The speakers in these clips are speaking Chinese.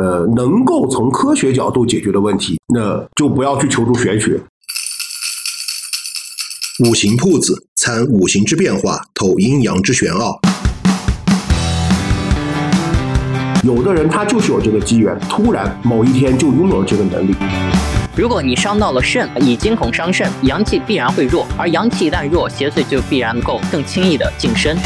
呃能够从科学角度解决的问题，那就不要去求助玄学。五行铺子参五行之变化，透阴阳之玄奥。有的人他就是有这个机缘，突然某一天就拥有了这个能力。如果你伤到了肾，以惊恐伤肾，阳气必然会弱，而阳气一旦弱，邪祟就必然能够更轻易的近身。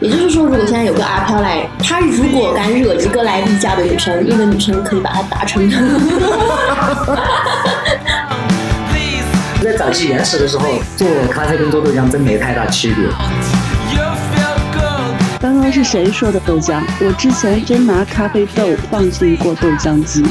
也就是说，如果现在有个阿飘来，他如果敢惹一个来例假的女生，那个女生可以把他打成。在早期原始的时候，做咖啡跟做豆浆真没太大区别。刚刚是谁说的豆浆？我之前真拿咖啡豆放进过豆浆机。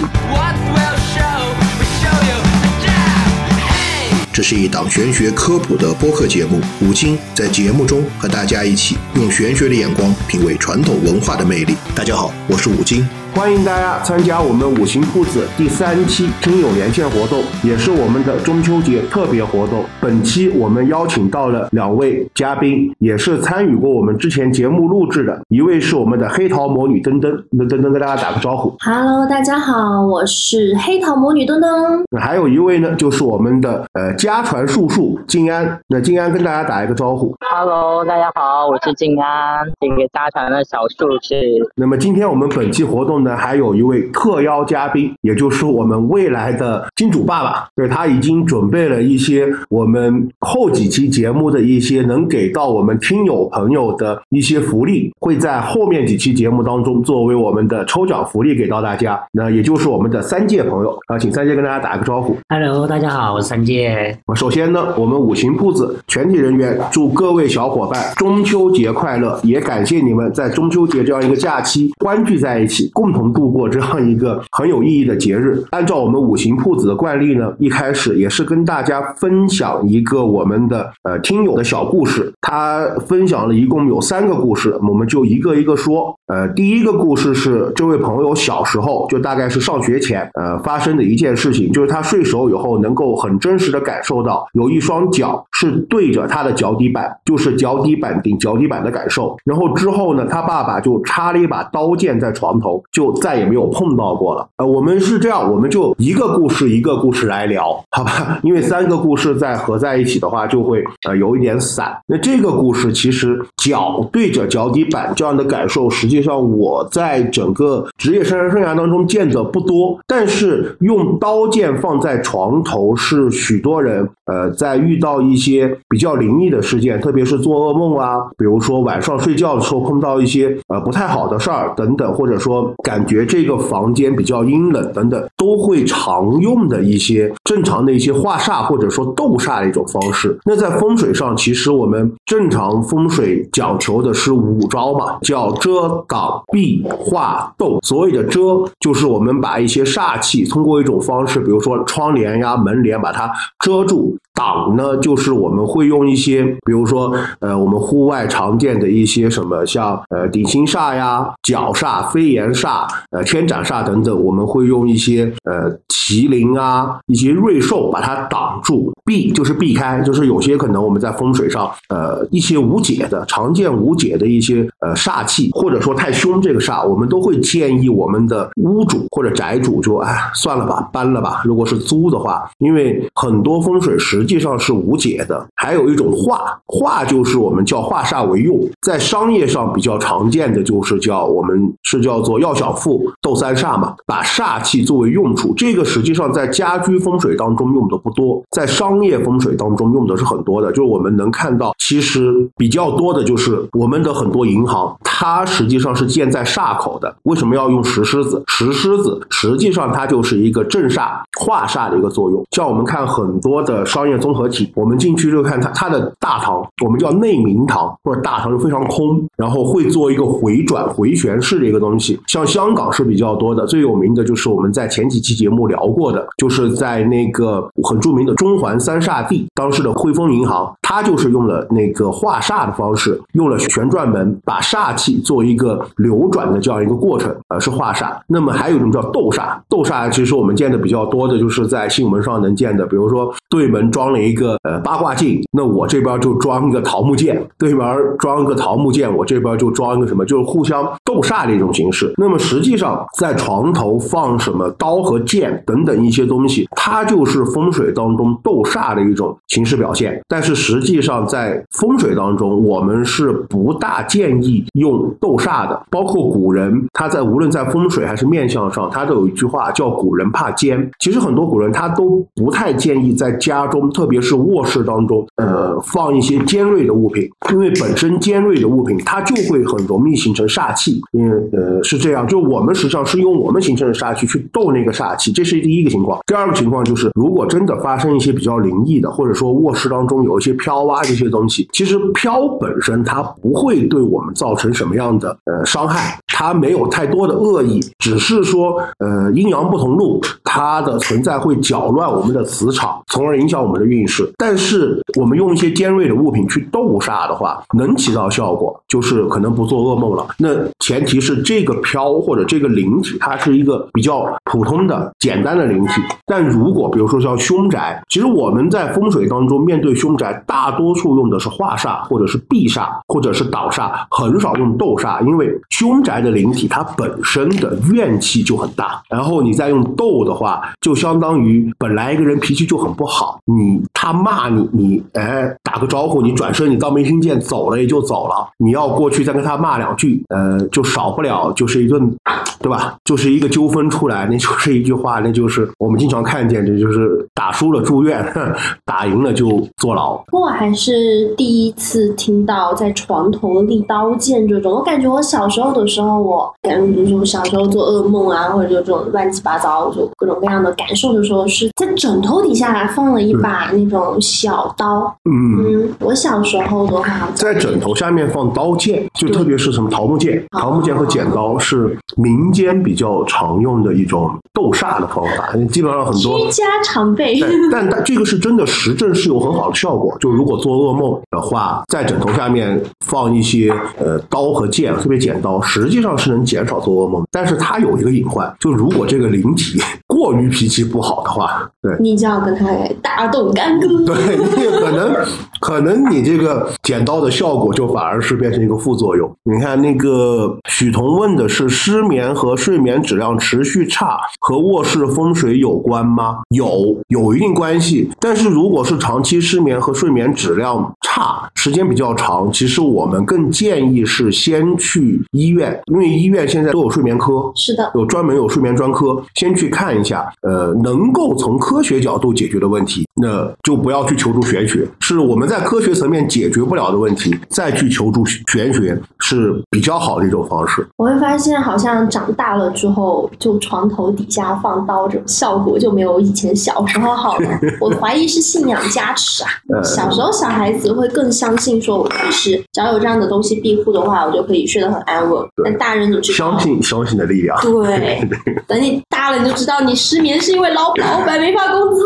这是一档玄学科普的播客节目，五金在节目中和大家一起用玄学的眼光品味传统文化的魅力。大家好，我是五金。欢迎大家参加我们五行铺子第三期听友连线活动，也是我们的中秋节特别活动。本期我们邀请到了两位嘉宾，也是参与过我们之前节目录制的。一位是我们的黑桃魔女登登，登登登跟大家打个招呼。Hello，大家好，我是黑桃魔女登登。还有一位呢，就是我们的呃家传术数静安。那静安跟大家打一个招呼。Hello，大家好，我是静安，这个家传的小术士。那么今天我们本期活动。那还有一位特邀嘉宾，也就是我们未来的金主爸爸，对他已经准备了一些我们后几期节目的一些能给到我们听友朋友的一些福利，会在后面几期节目当中作为我们的抽奖福利给到大家。那也就是我们的三界朋友啊，请三界跟大家打个招呼。Hello，大家好，我是三界。首先呢，我们五行铺子全体人员祝各位小伙伴中秋节快乐，也感谢你们在中秋节这样一个假期欢聚在一起，共。同度过这样一个很有意义的节日。按照我们五行铺子的惯例呢，一开始也是跟大家分享一个我们的呃听友的小故事。他分享了一共有三个故事，我们就一个一个说。呃，第一个故事是这位朋友小时候，就大概是上学前，呃发生的一件事情，就是他睡熟以后，能够很真实的感受到有一双脚是对着他的脚底板，就是脚底板顶脚底板的感受。然后之后呢，他爸爸就插了一把刀剑在床头，就再也没有碰到过了。呃，我们是这样，我们就一个故事一个故事来聊，好吧？因为三个故事再合在一起的话，就会呃有一点散。那这个故事其实脚对着脚底板这样的感受，实际。实际上，我在整个职业生涯生涯当中见的不多，但是用刀剑放在床头是许多人呃在遇到一些比较灵异的事件，特别是做噩梦啊，比如说晚上睡觉的时候碰到一些呃不太好的事儿等等，或者说感觉这个房间比较阴冷等等，都会常用的一些正常的一些化煞或者说斗煞的一种方式。那在风水上，其实我们正常风水讲求的是五招嘛，叫遮。挡、避、化、斗，所谓的遮，就是我们把一些煞气通过一种方式，比如说窗帘呀、门帘，把它遮住。挡呢，就是我们会用一些，比如说，呃，我们户外常见的一些什么，像呃顶心煞呀、角煞、飞檐煞、呃千斩煞等等，我们会用一些呃麒麟啊、一些瑞兽把它挡住。避就是避开，就是有些可能我们在风水上，呃，一些无解的、常见无解的一些呃煞气，或者说太凶这个煞，我们都会建议我们的屋主或者宅主就哎算了吧，搬了吧。如果是租的话，因为很多风水师实际上是无解的。还有一种化，化就是我们叫化煞为用，在商业上比较常见的就是叫我们是叫做要想富斗三煞嘛，把煞气作为用处。这个实际上在家居风水当中用的不多，在商业风水当中用的是很多的，就是我们能看到，其实比较多的就是我们的很多银行，它实际上是建在煞口的。为什么要用石狮子？石狮子实际上它就是一个镇煞化煞的一个作用。像我们看很多的商业综合体，我们进去就看它它的大堂，我们叫内明堂或者大堂就非常空，然后会做一个回转回旋式的一个东西。像香港是比较多的，最有名的就是我们在前几期节目聊过的，就是在那个很著名的中环。三煞地，当时的汇丰银行，它就是用了那个化煞的方式，用了旋转门，把煞气做一个流转的这样一个过程，呃，是化煞。那么还有一种叫斗煞，斗煞其实我们见的比较多的就是在新闻上能见的，比如说对门装装了一个呃八卦镜，那我这边就装一个桃木剑，对面装一个桃木剑，我这边就装一个什么，就是互相斗煞的一种形式。那么实际上在床头放什么刀和剑等等一些东西，它就是风水当中斗煞的一种形式表现。但是实际上在风水当中，我们是不大建议用斗煞的。包括古人他在无论在风水还是面相上，他都有一句话叫“古人怕尖”。其实很多古人他都不太建议在家中，特别是卧室当中，呃，放一些尖锐的物品，因为本身尖锐的物品它就会很容易形成煞气。因为呃是这样，就我们实际上是用我们形成的煞气去斗那个煞气，这是第一个情况。第二个情况就是，如果真的发生一些比较灵异的，或者说卧室当中有一些飘啊这些东西，其实飘本身它不会对我们造成什么样的呃伤害，它没有太多的恶意，只是说呃阴阳不同路，它的存在会搅乱我们的磁场，从而影响我们的运势。但是我们用一些尖锐的物品去斗煞的话，能起到效果，就是可能不做噩梦了。那前提是这个飘或者这个灵体，它是一个比较普通的、简单的灵体。但如果比如说像凶宅，其实我们在风水当中面对凶宅，大多数用的是化煞，或者是避煞，或者是挡煞，很少用斗煞，因为凶宅的灵体它本身的怨气就很大，然后你再用斗的话，就相当于本来一个人脾气就很不好，你他骂你，你哎打个招呼，你转身你当没听见走了也就走了，你要过去再跟他骂两句，呃，就少不了就是一顿，对吧？就是一个纠纷出来，那就是一句话，那就是我们经常看见，这就是打输了住院，打赢了就坐牢。我还是第一次听到在床头立刀剑这种，我感觉我小时候的时候，我感觉比如说小时候做噩梦啊，或者就这种乱七八糟，就各种各样的感受的时候，是在枕头底下放了一把那种小刀。嗯，我小时候的话，在枕头下面放刀剑，就特别是什么桃木剑、桃木剑和剪刀是民间比较常用的一种斗煞的方法，基本上很多居家常备。但但这个是真的实证是有很好的效果。就如果做噩梦的话，在枕头下面放一些呃刀和剑，特别剪刀，实际上是能减少做噩梦。但是它有一个隐患，就如果这个灵体过 于脾气不好的话，对，你就要跟他大动干戈。对，你可能可能你这个剪刀的效果就反而是变成一个副作用。你看那个许彤问的是失眠和睡眠质量持续差和卧室风水有关吗？有，有一定关系。但是如果是长期失眠和睡眠质量差，时间比较长，其实我们更建议是先去医院，因为医院现在都有睡眠科，是的，有专门有睡眠专科，先去看一下。呃，能够从科学角度解决的问题，那就不要去求助玄学。是我们在科学层面解决不了的问题，再去求助玄学是比较好的一种方式。我会发现，好像长大了之后，就床头底下放刀这种效果就没有以前小时候好了。我怀疑是信仰加持啊。小时候小孩子会更相信说，我是只要有这样的东西庇护的话，我就可以睡得很安稳。但大人就知道相信相信的力量。对，等你大了，你就知道你失眠是因为老老板没发工资。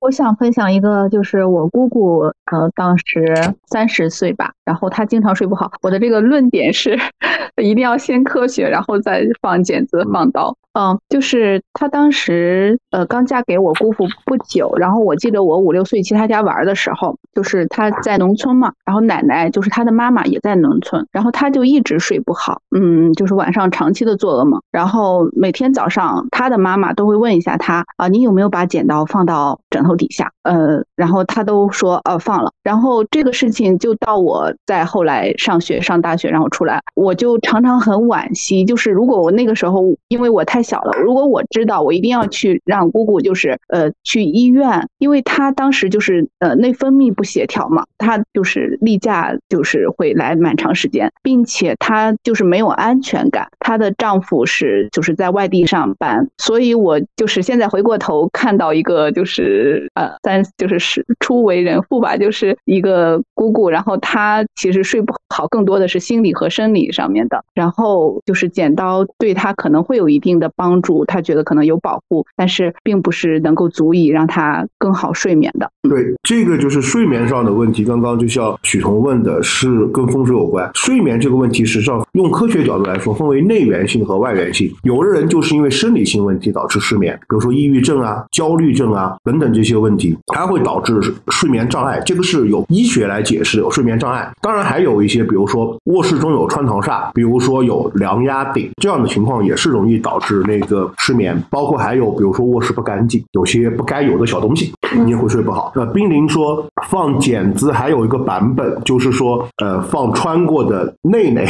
我想分享一个，就是我姑姑，呃，当时三十岁吧，然后她经常睡不好。我的这个论点是，一定要先科学，然后再放剪子放刀。嗯，就是她当时呃刚嫁给我姑父不久，然后我记得我五六岁去她家玩的时候，就是她在农村嘛，然后奶奶就是她的妈妈也在农村，然后她就一直睡不好，嗯，就是晚上长期的做噩梦，然后每天早上她的妈妈都会问一下她啊，你有没有把剪刀放到枕头底下？呃，然后她都说呃放了，然后这个事情就到我在后来上学上大学，然后出来，我就常常很惋惜，就是如果我那个时候因为我太。小了，如果我知道，我一定要去让姑姑，就是呃去医院，因为她当时就是呃内分泌不协调嘛，她就是例假就是会来蛮长时间，并且她就是没有安全感，她的丈夫是就是在外地上班，所以我就是现在回过头看到一个就是呃三就是是初为人父吧，就是一个姑姑，然后她其实睡不好，更多的是心理和生理上面的，然后就是剪刀对她可能会有一定的。帮助，他觉得可能有保护，但是并不是能够足以让他更好睡眠的。对，这个就是睡眠上的问题。刚刚就像许彤问的，是跟风水有关。睡眠这个问题，实际上用科学角度来说，分为内源性和外源性。有的人就是因为生理性问题导致失眠，比如说抑郁症啊、焦虑症啊等等这些问题，它会导致睡眠障碍。这个是有医学来解释有睡眠障碍。当然还有一些，比如说卧室中有穿堂煞，比如说有梁压顶这样的情况，也是容易导致那个失眠。包括还有，比如说卧室不干净，有些不该有的小东西，你也会睡不好。那冰凌说放剪子还有一个版本，就是说呃放穿过的内内。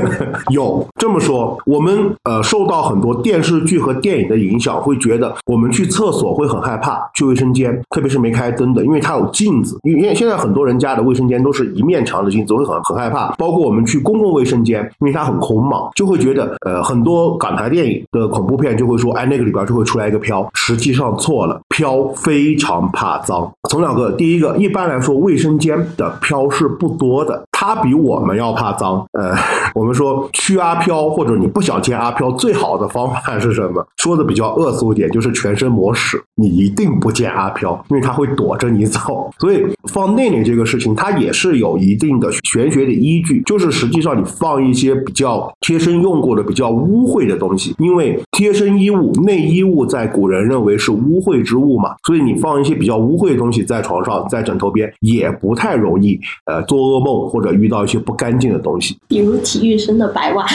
有这么说，我们呃受到很多电视剧和电影的影响，会觉得我们去厕所会很害怕，去卫生间，特别是没开灯的，因为它有镜子。因为现在很多人家的卫生间都是一面墙的镜子，会很很害怕。包括我们去公共卫生间，因为它很空嘛，就会觉得呃很多港台电影的恐怖片就会说，哎那个里边就会出来一个飘，实际上错了，飘非常怕脏。从两个，第一个，一般来说卫生间的飘是不多的，他比我们要怕脏。呃，我们说驱阿飘或者你不想见阿飘，最好的方法是什么？说的比较恶俗点，就是全身抹屎，你一定不见阿飘，因为他会躲着你走。所以放内内这个事情，它也是有一定的玄学的依据，就是实际上你放一些比较贴身用过的、比较污秽的东西，因为贴身衣物、内衣物在古人认为是污秽之物嘛，所以你放一些比较污秽的东西在床上、在枕头边，也不太容易呃做噩梦或者遇到一些不干净的东西。比如体育生的白袜。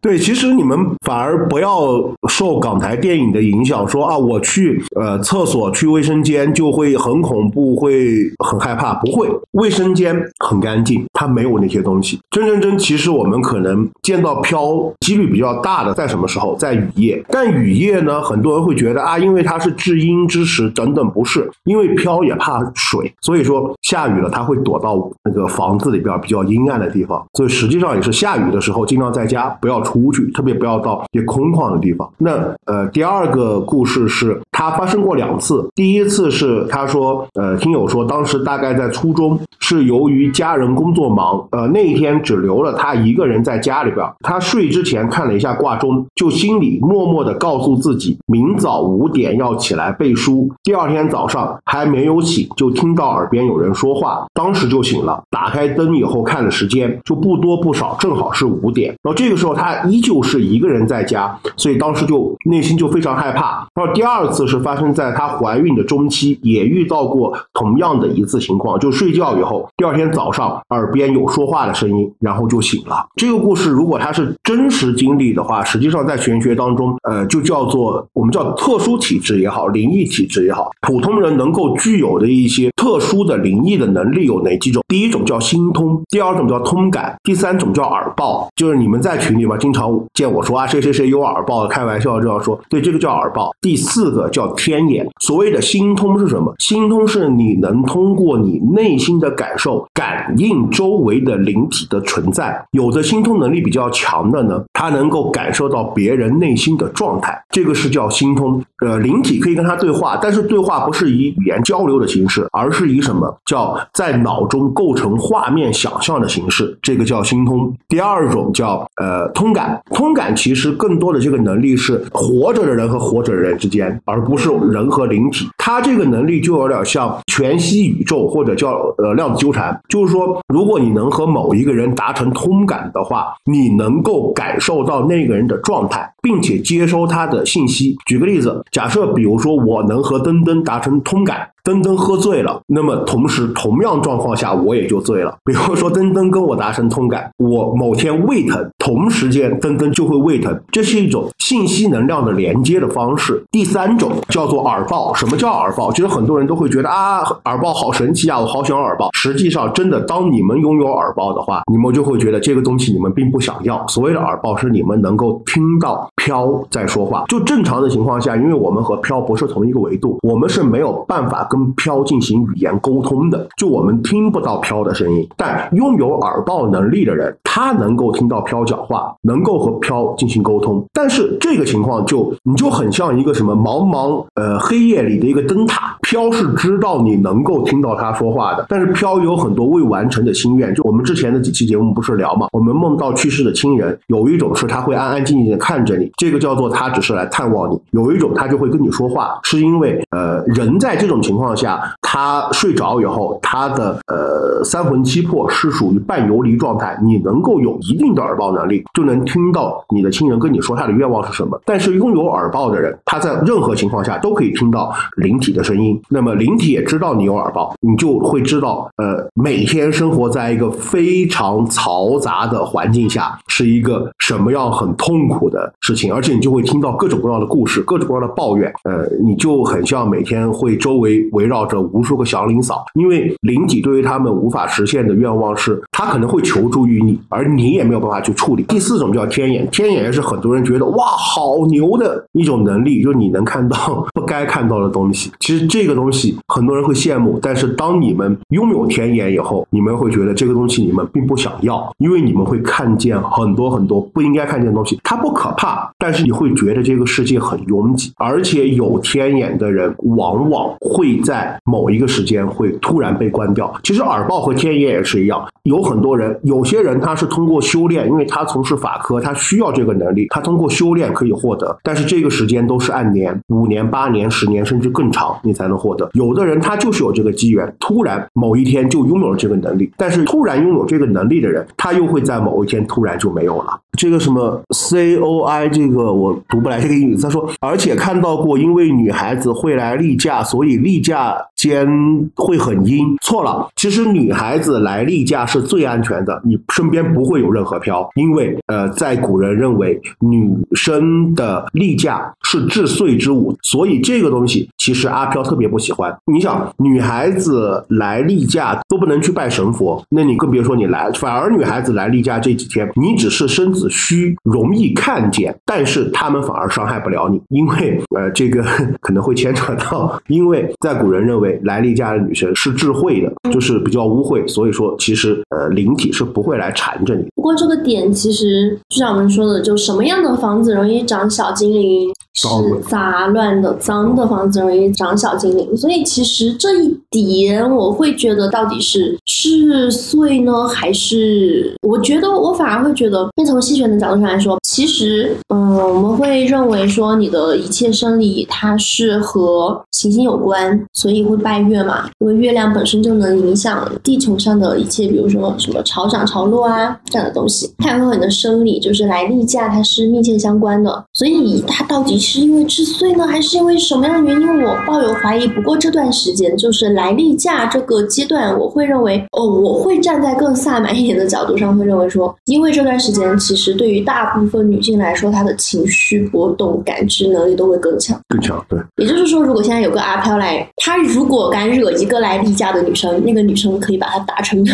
对，其实你们反而不要受港台电影的影响，说啊，我去呃厕所、去卫生间就会很恐怖，会很害怕。不会，卫生间很干净，它没有那些东西。真真真，其实我们可能见到飘几率比较大的在什么时候？在雨夜。但雨夜呢，很多人会觉得啊，因为它是至阴之时等等，不是，因为飘也怕水，所以说下雨雨了，它会躲到那个房子里边比较阴暗的地方。所以实际上也是下雨的时候，尽量在家不要出去，特别不要到一些空旷的地方。那呃，第二个故事是它发生过两次，第一次是他说，呃，听友说当时大概在初中，是由于家人工作忙，呃，那一天只留了他一个人在家里边。他睡之前看了一下挂钟，就心里默默的告诉自己，明早五点要起来背书。第二天早上还没有醒，就听到耳边有人说话，话当时就醒了，打开灯以后看了时间，就不多不少，正好是五点。然后这个时候他依旧是一个人在家，所以当时就内心就非常害怕。然后第二次是发生在她怀孕的中期，也遇到过同样的一次情况，就睡觉以后，第二天早上耳边有说话的声音，然后就醒了。这个故事如果它是真实经历的话，实际上在玄学当中，呃，就叫做我们叫特殊体质也好，灵异体质也好，普通人能够具有的一些特殊的灵异的能力有哪几种？第一种叫心通，第二种叫通感，第三种叫耳报。就是你们在群里面经常见我说啊，谁谁谁有耳报，开玩笑这样说，对，这个叫耳报。第四个叫天眼。所谓的心通是什么？心通是你能通过你内心的感受，感应周围的灵体的存在。有的心通能力比较强的呢，他能够感受到别人内心的状态，这个是叫心通。呃，灵体可以跟他对话，但是对话不是以语言交流的形式，而是以什么叫在脑中构成画面想象的形式，这个叫心通。第二种叫呃通感，通感其实更多的这个能力是活着的人和活着的人之间，而不是人和灵体。它这个能力就有点像全息宇宙或者叫呃量子纠缠，就是说，如果你能和某一个人达成通感的话，你能够感受到那个人的状态，并且接收他的信息。举个例子。假设，比如说，我能和登登达成通感，登登喝醉了，那么同时同样状况下，我也就醉了。比如说，登登跟我达成通感，我某天胃疼，同时间登登就会胃疼，这是一种信息能量的连接的方式。第三种叫做耳报。什么叫耳报？其实很多人都会觉得啊，耳报好神奇啊，我好想要耳报。实际上，真的，当你们拥有耳报的话，你们就会觉得这个东西你们并不想要。所谓的耳报是你们能够听到飘在说话。就正常的情况下，因为我们和飘不是同一个维度，我们是没有办法跟飘进行语言沟通的，就我们听不到飘的声音，但拥有耳报能力的人，他能够听到飘讲话，能够和飘进行沟通。但是这个情况就你就很像一个什么茫茫呃黑夜里的一个灯塔，飘是知道你能够听到他说话的，但是飘有很多未完成的心愿。就我们之前的几期节目不是聊嘛，我们梦到去世的亲人，有一种是他会安安静静的看着你，这个叫做他只是来探望你；有一种他就会跟你说话，是因为呃人在这种情况况下，他睡着以后，他的呃三魂七魄是属于半游离状态，你能够有一定的耳报能力，就能听到你的亲人跟你说他的愿望是什么。但是拥有耳报的人，他在任何情况下都可以听到灵体的声音。那么灵体也知道你有耳报，你就会知道，呃，每天生活在一个非常嘈杂的环境下，是一个什么样很痛苦的事情，而且你就会听到各种各样的故事，各种各样的抱怨。呃，你就很像每天会周围围绕着无数个祥林嫂，因为灵体对于他们无法实现的愿望是，他可能会求助于你，而你也没有办法去处理。第四种叫天眼，天眼也是很多人觉得哇好牛的一种能力，就是你能看到不该看到的东西。其实这个东西很多人会羡慕，但是当你们拥有天眼以后，你们会觉得这个东西你们并不想要，因为你们会看见很多很多不应该看见的东西。它不可怕，但是你会觉得这个世界很拥挤，而且有天眼的人往往会在某一个时间会突然被关掉。其实耳报和天眼也是一样，有很多人，有些人他是通过修炼，因为他从事法科，他需要这个能力，他通过修炼可以获得，但是这个时间都是按年，五年、八年、十年甚至更长，你才能获得。有的人他就是有这个机缘，突然某一天就拥有了这个能力，但是突然拥有这个能力的人，他又会在某一天突然就没有了。这个什么 C O I 这个我读不来这个英语，他说，而且看到过，因为女孩子会来例假，所以例假间会很阴。错了，其实女孩子来例假是最安全的，你身边不会有任何飘，因为呃，在古人认为女生的例假是治岁之物，所以这个东西其实阿飘特别不喜欢。你想，女孩子来例假都不能去拜神佛，那你更别说你来，反而女孩子来例假这几天，你只是身子虚，容易看见，但是他们反而伤害不了你，因为呃，这个 可能会牵扯到，因为在古人认为来例假的女生是智慧的，就是比较污秽，所以说其实呃灵体是不会来缠着你。不过这个点其实就像我们说的，就什么样的房子容易长小精灵，是杂乱的、脏的房子容易长小精灵。所以其实这一点，我会觉得到底是是碎呢，还是我觉得我反而会觉得，那从西玄的角度上来说，其实嗯，我们会认为说你的一切生理它是和行星有关，所以会拜月嘛，因为月亮本身就能影响地球上的一切，比如说什么潮涨潮落啊这样的东西，它也会和你的生理就是来例假它是密切相关的，所以它到底是因为治岁呢，还是因为什么样的原因？我抱有怀疑。不过这段时间就是来例假这个阶段，我会认为哦，我会站在更萨满一点的角度上，会认为说，因为这段时间其实对于大部分女性来说，她的情绪波动、感知能力都会更强。更强，对，也就是说，如果现在有个阿飘来，他如果敢惹一个来例假的女生，那个女生可以把他打成。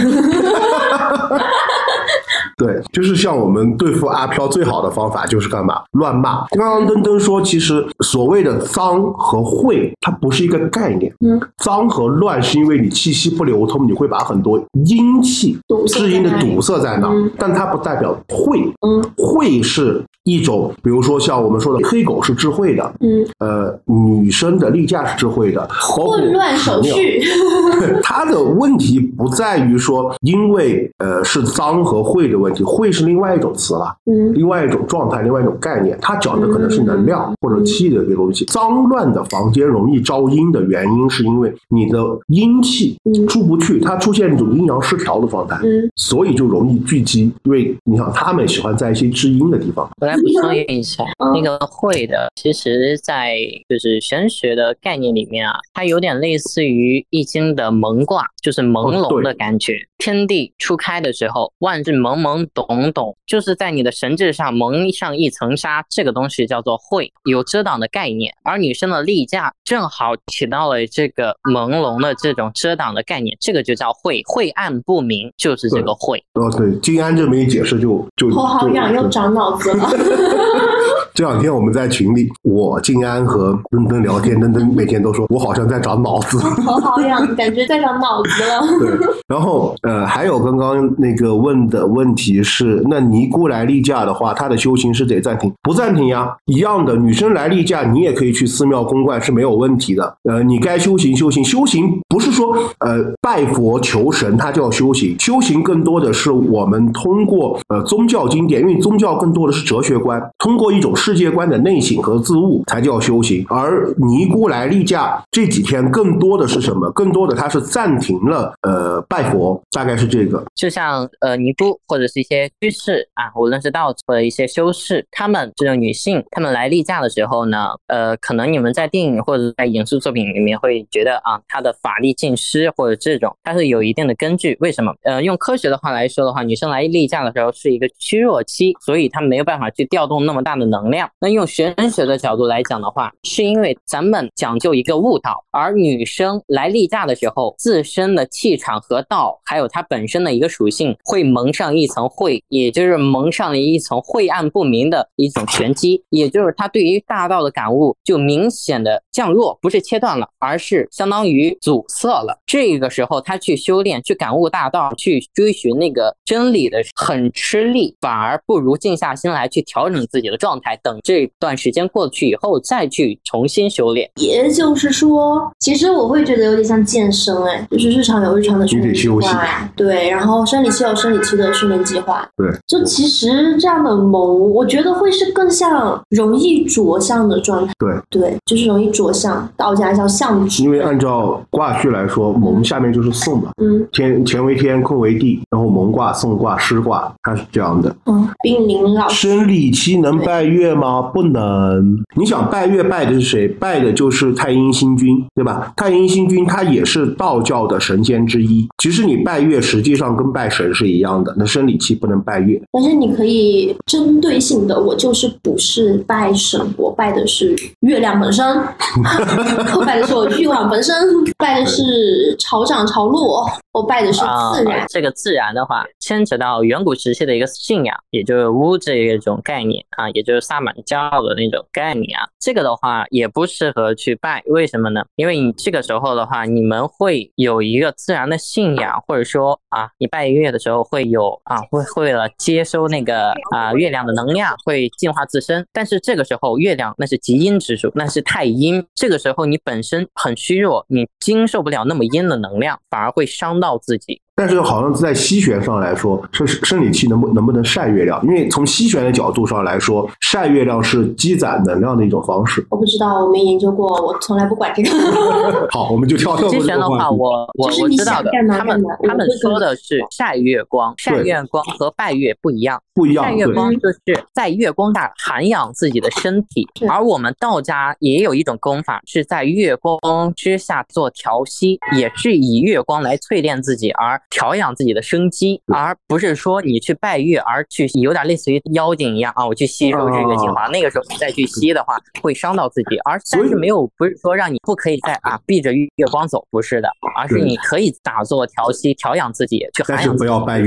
对，就是像我们对付阿飘最好的方法就是干嘛？乱骂。刚刚登登说，其实所谓的脏和秽，它不是一个概念。嗯，脏和乱是因为你气息不流通，你会把很多阴气堵塞至阴的堵塞在那但它不代表晦。嗯晦是一种，比如说像我们说的黑狗是智慧的，嗯，呃，女生的例假是智慧的，混乱手续。它的问题不在于说，因为呃是脏和秽的问题，秽是另外一种词了，嗯另外一种状态，另外一种概念。它讲的可能是能量或者气的这个东西。脏乱的房间容易招阴的原因，是因为你的阴气嗯出不去，它出现一种阴阳失调的状态，嗯所以就容易聚集。因为你想，他们喜欢在一些知阴的地方。我来补充一下，嗯那个会的，其实在就是玄学的概念里面啊，它有点类似于易经的蒙卦，就是朦胧的感觉。天地初开的时候，万事懵懵懂懂，就是在你的神智上蒙上一层纱，这个东西叫做晦，有遮挡的概念。而女生的例假正好起到了这个朦胧的这种遮挡的概念，这个就叫晦，晦暗不明，就是这个晦。哦，对，金安这么一解释就就头好痒，又长脑子了。这两天我们在群里，我静安和登登聊天，登登每天都说我好像在长脑子，头好痒，感觉在长脑子了。对，然后呃，还有刚刚那个问的问题是，那尼姑来例假的话，她的修行是得暂停？不暂停呀，一样的，女生来例假，你也可以去寺庙公观是没有问题的。呃，你该修行修行，修行不是说呃拜佛求神，它叫修行，修行更多的是我们通过呃宗教经典，因为宗教更多的是哲学观，通过一种世界观的内省和自悟才叫修行。而尼姑来例假这几天更多的是什么？更多的它是暂停了呃拜佛，大概是这个。就像呃尼姑或者是一些居士啊，无论是道或者一些修士，他们这种女性，她们来例假的时候呢，呃，可能你们在电影或者在影视作品里面会觉得啊，她的法力尽失或者这种，它是有一定的根据。为什么？呃，用科学的话来说的话，女生来例假的时候是一个虚弱期，所以她没有办法去调动那么大的能量。那用玄学的角度来讲的话，是因为咱们讲究一个悟道，而女生来例假的时候，自身的气场和道，还有她本身的一个属性，会蒙上一层晦，也就是蒙上了一层晦暗不明的一种玄机，也就是他对于大道的感悟就明显的降弱，不是切断了，而是相当于阻塞了。这个时候，他去修炼、去感悟大道、去追寻那个真理的很吃力，反而不如静下心来去调整自己的状态，等这段时间过去以后再去重新修炼。也就是说，其实我会觉得有点像健身，哎，就是日常有日常的训练计划，对，然后生理期有生理期的训练计划，对。就其实这样的蒙，我觉得会是更像容易着相的状态，对，对，就是容易着相，道家叫相指。因为按照卦序来说，蒙下面就是送嘛，嗯天乾为天，坤为地，然后蒙卦、送卦、师卦，它是这样的。嗯，冰凌老师，生理期能拜月吗？不能。你想拜月拜的是谁？拜的就是太阴星君，对吧？太阴星君他也是道教的神仙之一。其实你拜月实际上跟拜神是一样的。那生理期不能拜月，但是你可以针对性的，我就是不是拜神，我拜的是月亮本身，我拜的是我欲望本身，拜的是潮涨潮落，我拜的是自然。啊、这个自然的话，牵扯到远古时期的一个信仰，也就是巫这一种概念啊，也就是萨满教的那种概念啊。这个的话也不适合去拜，为什么呢？因为你这个时候的话，你们会有一个自然的信仰，或者说啊，你拜月的时候会有啊，会为了接收那个啊月亮的能量，会净化自身。但是这个时候月亮那是极阴之主，那是太阴，这个时候你本身很虚弱，你经受不了那么阴的能量，反而会伤到自己。但是好像在西玄上来说，生生理期能不能不能晒月亮？因为从西玄的角度上来说，晒月亮是积攒能量的一种方式。我不知道，我没研究过，我从来不管这个。好，我们就跳跳西玄的话，我我我知道的，他们他们说的是晒月光，晒月光和拜月不一样。不一样，晒月光就是在月光下涵养自己的身体，而我们道家也有一种功法，是在月光之下做调息，也是以月光来淬炼自己，而调养自己的生机，而不是说你去拜月而去有点类似于妖精一样啊，我去吸收这个精华，那个时候你再去吸的话会伤到自己，而但是没有不是说让你不可以再啊避着月光走，不是的，而是你可以打坐调息调养自己，去涵养不要拜月，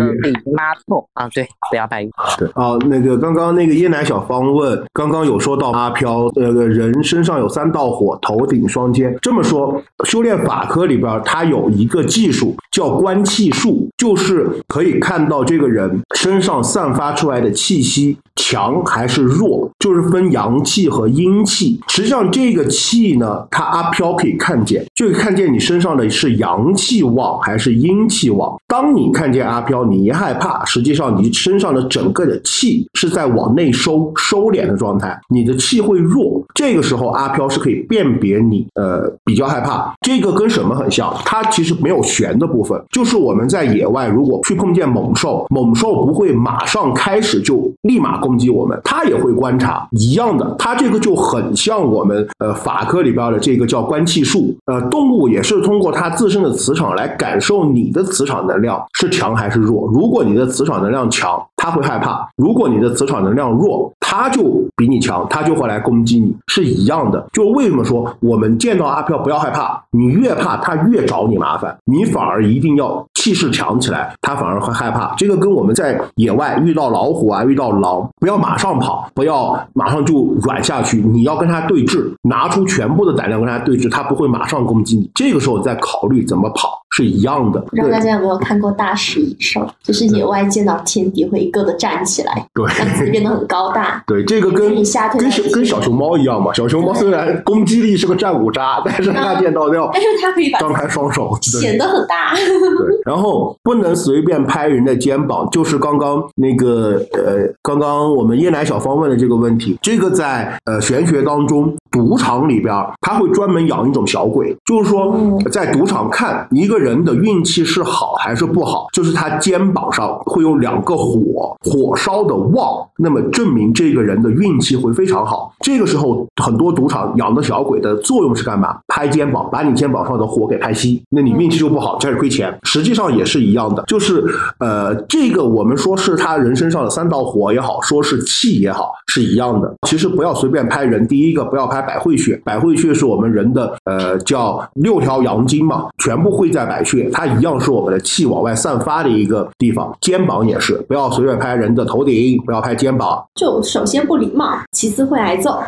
妈痛啊，对，不要拜月。对啊，那个刚刚那个椰奶小芳问，刚刚有说到阿飘，那个人身上有三道火，头顶双肩。这么说，修炼法科里边，它有一个技术叫观气术，就是可以看到这个人身上散发出来的气息。强还是弱，就是分阳气和阴气。实际上，这个气呢，它阿飘可以看见，就看见你身上的是阳气旺还是阴气旺。当你看见阿飘，你一害怕，实际上你身上的整个的气是在往内收、收敛的状态，你的气会弱。这个时候，阿飘是可以辨别你呃比较害怕。这个跟什么很像？它其实没有玄的部分，就是我们在野外如果去碰见猛兽，猛兽不会马上开始就立马攻攻击我们，他也会观察，一样的，他这个就很像我们呃法科里边的这个叫观气术，呃，动物也是通过它自身的磁场来感受你的磁场能量是强还是弱。如果你的磁场能量强，它会害怕；如果你的磁场能量弱，它就比你强，它就会来攻击你，是一样的。就为什么说我们见到阿飘不要害怕，你越怕它越找你麻烦，你反而一定要气势强起来，它反而会害怕。这个跟我们在野外遇到老虎啊、遇到狼，不要马上跑，不要马上就软下去，你要跟它对峙，拿出全部的胆量跟它对峙，它不会马上攻击你。这个时候再考虑怎么跑。是一样的。不知道大家有没有看过大食蚁兽？就是野外见到天敌会一个个站起来，对，让自己变得很高大。对，这个跟下跟小跟小熊猫一样嘛。小熊猫虽然攻击力是个战五渣，但是它见到要但是它可以把张开双手，显得很大。对，然后不能随便拍人的肩膀，就是刚刚那个呃，刚刚我们椰奶小芳问的这个问题，这个在呃玄学当中，赌场里边他会专门养一种小鬼，就是说在赌场看一个人的运气是好还是不好，就是他肩膀上会有两个火，火烧的旺，那么证明这个人的运气会非常好。这个时候，很多赌场养的小鬼的作用是干嘛？拍肩膀，把你肩膀上的火给拍熄，那你运气就不好，开始亏钱。实际上也是一样的，就是呃，这个我们说是他人身上的三道火也好，说是气也好，是一样的。其实不要随便拍人，第一个不要拍百会穴，百会穴是我们人的呃叫六条阳经嘛，全部会在百穴，它一样是我们的气往外散发的一个地方。肩膀也是，不要随便拍人的头顶，不要拍肩膀。就首先不礼貌，其次会挨揍。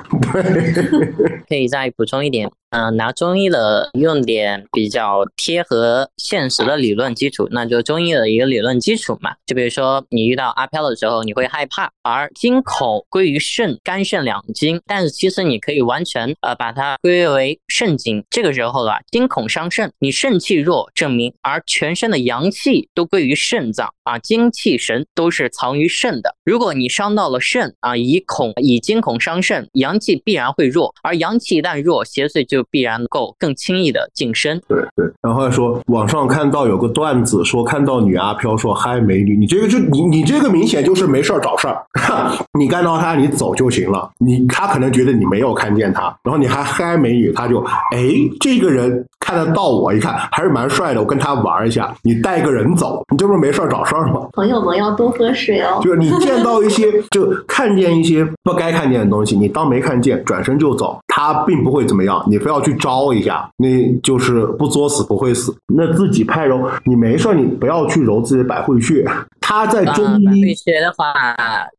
可以再补充一点，嗯、拿中医的用点比较贴合现实的理论基础，那就中医的一个理论基础嘛。就比如说你遇到阿飘的时候，你会害怕，而惊恐归于肾、肝、肾两经，但是其实你可以完全呃把它归为肾经。这个时候啊，惊恐伤肾，你肾气弱，证明而全身的阳气都归于肾脏啊，精气神都是藏于肾的。如果你伤到了肾啊，以恐以惊恐伤肾，阳气必然会弱，而阳气一旦弱，邪祟就必然能够更轻易的近身。对对，然后说网上看到有个段子说看到女阿飘说嗨美女，你这个就你你这个明显就是没事儿找事儿，你干到他你走就行了，你他可能觉得你没有看见他，然后你还嗨美女，他就哎这个人看得到我，一看还是蛮帅的，我跟他玩一下，你带个人走，你这不是没事儿找事儿朋友们要多喝水哦。就是你见到一些，就看见一些不该看见的东西，你当没看见，转身就走，他并不会怎么样。你非要去招一下，那就是不作死不会死。那自己拍揉，你没事，你不要去揉自己的百会穴。他在中呃，百会，穴的话，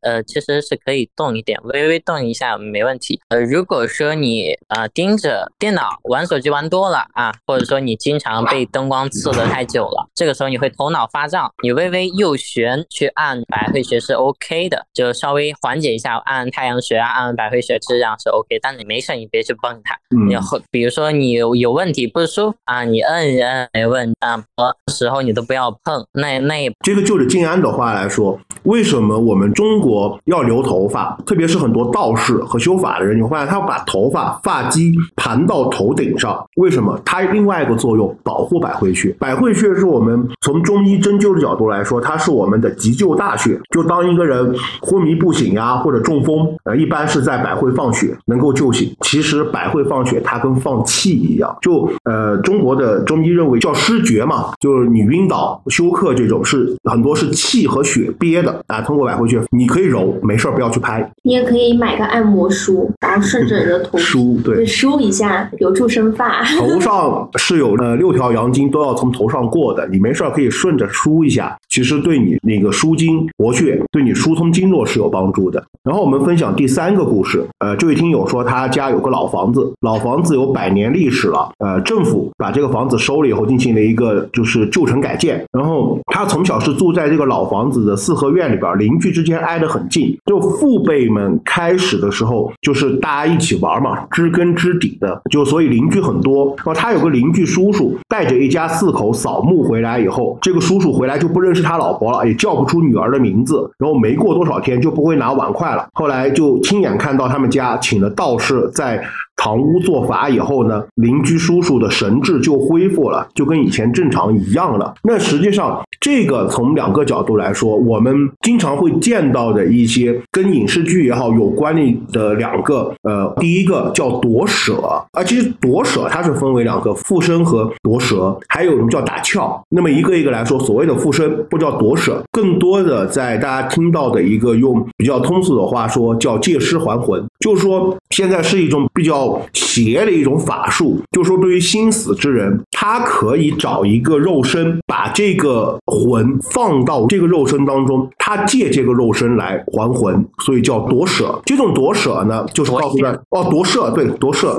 呃，其实是可以动一点，微微动一下没问题。呃，如果说你呃盯着电脑玩手机玩多了啊，或者说你经常被灯光刺得太久了，这个时候你会头脑发胀，你微微右旋去按百会穴是 OK 的，就稍微缓解一下，按太阳穴啊，按百会穴这样是 OK。但你没事，你别去蹦它。嗯然后比如说你有有问题不舒服啊，你摁一摁没问题啊，时候你都不要碰，那那这个就是静安的话来说，为什么我们中国要留头发？特别是很多道士和修法的人，你会发现他把头发发髻盘到头顶上，为什么？它另外一个作用，保护百会穴。百会穴是我们从中医针灸的角度来说，它是我们的急救大穴。就当一个人昏迷不醒呀，或者中风，呃，一般是在百会放血能够救醒。其实百会放血它跟放气一样，就呃中国的中医认为叫失觉嘛，就是你晕倒、休克这种是很多是气和血憋的啊。通过百会穴，你可以揉，没事儿不要去拍你也可以买个按摩梳，然后顺着你的头 梳，对。梳一下，有助生发。头上是有呃六条阳经都要从头上过的，你没事儿可以顺着梳一下，其实对你那个舒筋活血，对你疏通经络是有帮助的。然后我们分享第三个故事，呃，这位听友说他家有个老房子，老老房子有百年历史了，呃，政府把这个房子收了以后进行了一个就是旧城改建，然后他从小是住在这个老房子的四合院里边，邻居之间挨得很近，就父辈们开始的时候就是大家一起玩嘛，知根知底的，就所以邻居很多。然后他有个邻居叔叔带着一家四口扫墓回来以后，这个叔叔回来就不认识他老婆了，也叫不出女儿的名字，然后没过多少天就不会拿碗筷了。后来就亲眼看到他们家请了道士在堂屋做法以后呢，邻居叔叔的神智就恢复了，就跟以前正常一样了。那实际上，这个从两个角度来说，我们经常会见到的一些跟影视剧也好有关的的两个，呃，第一个叫夺舍，啊，其实夺舍它是分为两个附身和夺舍，还有什么叫打窍。那么一个一个来说，所谓的附身不叫夺舍，更多的在大家听到的一个用比较通俗的话说叫借尸还魂，就是说现在是一种比较邪的一种法术，就说对于心死之人，他可以找一个肉身，把这个魂放到这个肉身当中，他借这个肉身来还魂，所以叫夺舍。这种夺舍呢，就是告诉大家哦，夺舍对夺舍，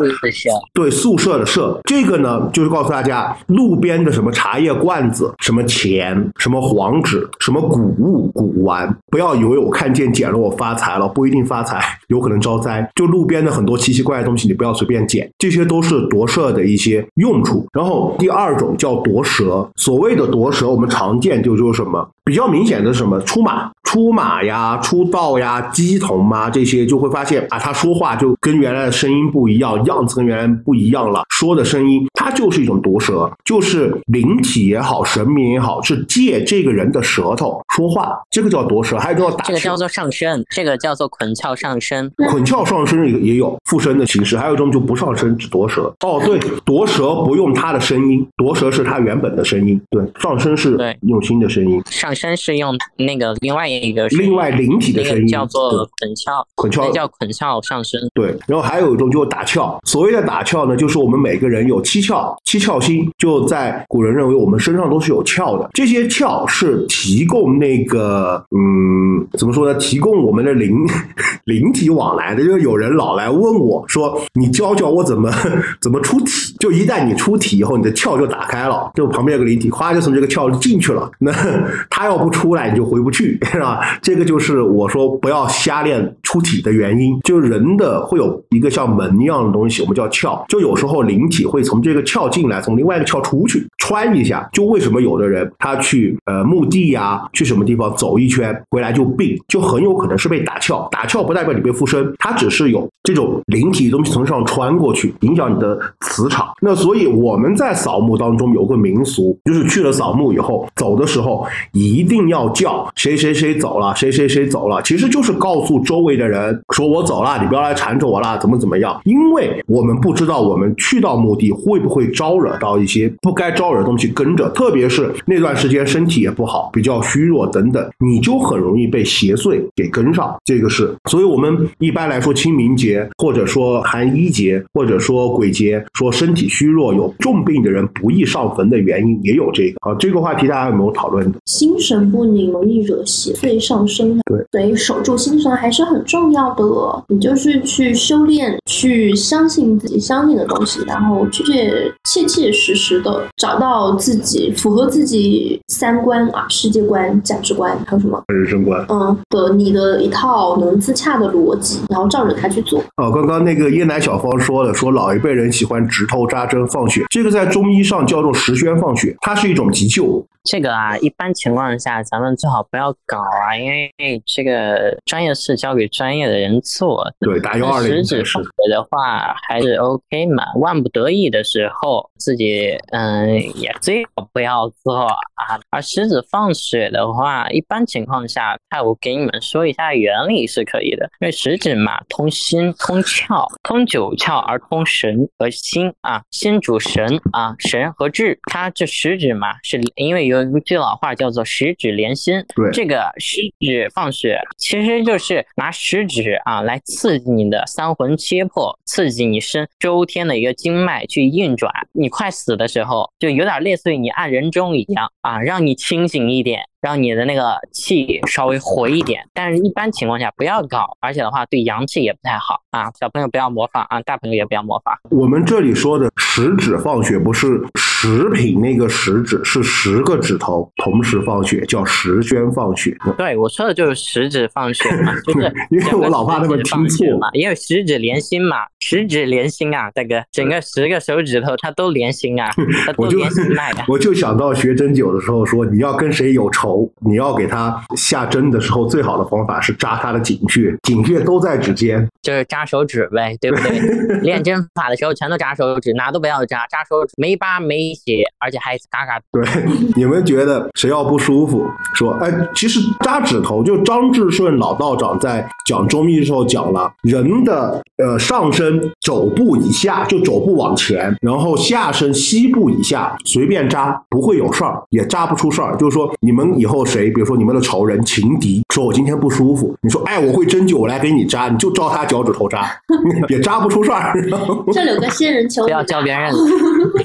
对宿舍的舍，这个呢就是告诉大家，路边的什么茶叶罐子、什么钱、什么黄纸、什么古物、古玩，不要以为我看见捡了我发财了，不一定发财，有可能招灾。就路边的很多奇奇怪怪的东西，你不要随便捡，这些都是夺舍的一些用处。然后第二种叫夺舌，所谓的夺舌，我们常见就说什么？比较明显的是什么出马、出马呀、出道呀、鸡童啊这些，就会发现啊，他说话就跟原来的声音不一样，样子跟原来不一样了，说的声音，它就是一种夺舌，就是灵体也好，神明也好，是借这个人的舌头说话，这个叫夺舌，还有一个叫打这个叫做上身，这个叫做捆窍上身。捆窍上身也也有附身的形式，还有一种就不上身只夺舌。哦，对，夺舌不用他的声音，夺舌是他原本的声音，对，上身是对用新的声音，上身是用那个另外一个另外灵体的声音叫做对捆窍，捆窍那叫捆窍上身。对，然后还有一种就是打窍。所谓的打窍呢，就是我们每个人有七窍，七窍心就在古人认为我们身上都是有窍的。这些窍是提供那个嗯，怎么说呢？提供我们的灵 灵体往来的。就是有人老来问我说：“你教教我怎么 怎么出体？”就一旦你出体以后，你的窍就打开了，就旁边有个灵体，哗就从这个窍进去了。那 他要不出来，你就回不去，是吧？这个就是我说不要瞎练出体的原因。就人的会有一个像门一样的东西，我们叫窍。就有时候灵体会从这个窍进来，从另外一个窍出去，穿一下。就为什么有的人他去呃墓地呀、去什么地方走一圈回来就病，就很有可能是被打窍。打窍不代表你被附身，它只是有这种灵体的东西从上穿过去，影响你的磁场。那所以我们在扫墓当中有个民俗，就是去了扫墓以后，走的时候一一定要叫谁谁谁走了，谁谁谁走了，其实就是告诉周围的人说我走了，你不要来缠着我了，怎么怎么样？因为我们不知道我们去到墓地会不会招惹到一些不该招惹的东西跟着，特别是那段时间身体也不好，比较虚弱等等，你就很容易被邪祟给跟上。这个是，所以我们一般来说清明节，或者说寒衣节，或者说鬼节，说身体虚弱有重病的人不宜上坟的原因也有这个。啊，这个话题大家有没有讨论的？神不宁，容易惹邪祟上身。对，所以守住心神还是很重要的。你就是去修炼，去相信自己相信的东西，然后确确切切实实的找到自己符合自己三观啊、世界观、价值观，还有什么人生观。嗯的你的一套能自洽的逻辑，然后照着它去做。哦，刚刚那个椰奶小芳说了，说老一辈人喜欢指头扎针放血，这个在中医上叫做十宣放血，它是一种急救。这个啊，一般情况下咱们最好不要搞啊，因为这个专业事交给专业的人做。对，打幺二零指放。血的话还是 OK 嘛，万不得已的时候自己嗯也最好不要做啊。而食指放血的话，一般情况下，那我给你们说一下原理是可以的，因为食指嘛通心、通窍、通九窍而通神和心啊，心主神啊，神和志，它这食指嘛是因为有一句老话叫做十指连心，对这个十指放血其实就是拿食指啊来刺激你的三魂七魄，刺激你身周天的一个经脉去运转。你快死的时候，就有点类似于你按人中一样啊，让你清醒一点。让你的那个气稍微活一点，但是一般情况下不要搞，而且的话对阳气也不太好啊。小朋友不要模仿啊，大朋友也不要模仿。我们这里说的十指放血不是食品那个食指，是十个指头同时放血，叫十宣放血。对我说的就是十指放血嘛，就是因为我老怕他们听错嘛，因为十指连心嘛，十指连心啊，大哥，整个十个手指头它都连心啊，它都我就连心脉的。我就想到学针灸的时候说，你要跟谁有仇，你要给他下针的时候，最好的方法是扎他的井穴，井穴都在指尖。就是扎手指呗，对不对？练针法的时候全都扎手指，哪都不要扎，扎手指没疤没血，而且还嘎嘎。对，你们觉得谁要不舒服，说，哎，其实扎指头，就张志顺老道长在讲中医的时候讲了，人的呃上身肘部以下，就肘部往前，然后下身膝部以下随便扎不会有事儿，也扎不出事儿。就是说，你们以后谁，比如说你们的仇人情敌，说我今天不舒服，你说，哎，我会针灸，我来给你扎，你就照他脚趾头扎，也扎不出事儿。这里有个仙人球，不要教别人，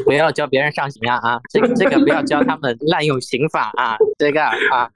不要教别人上刑啊啊！这个这个不要教他们滥用刑法啊！这个啊，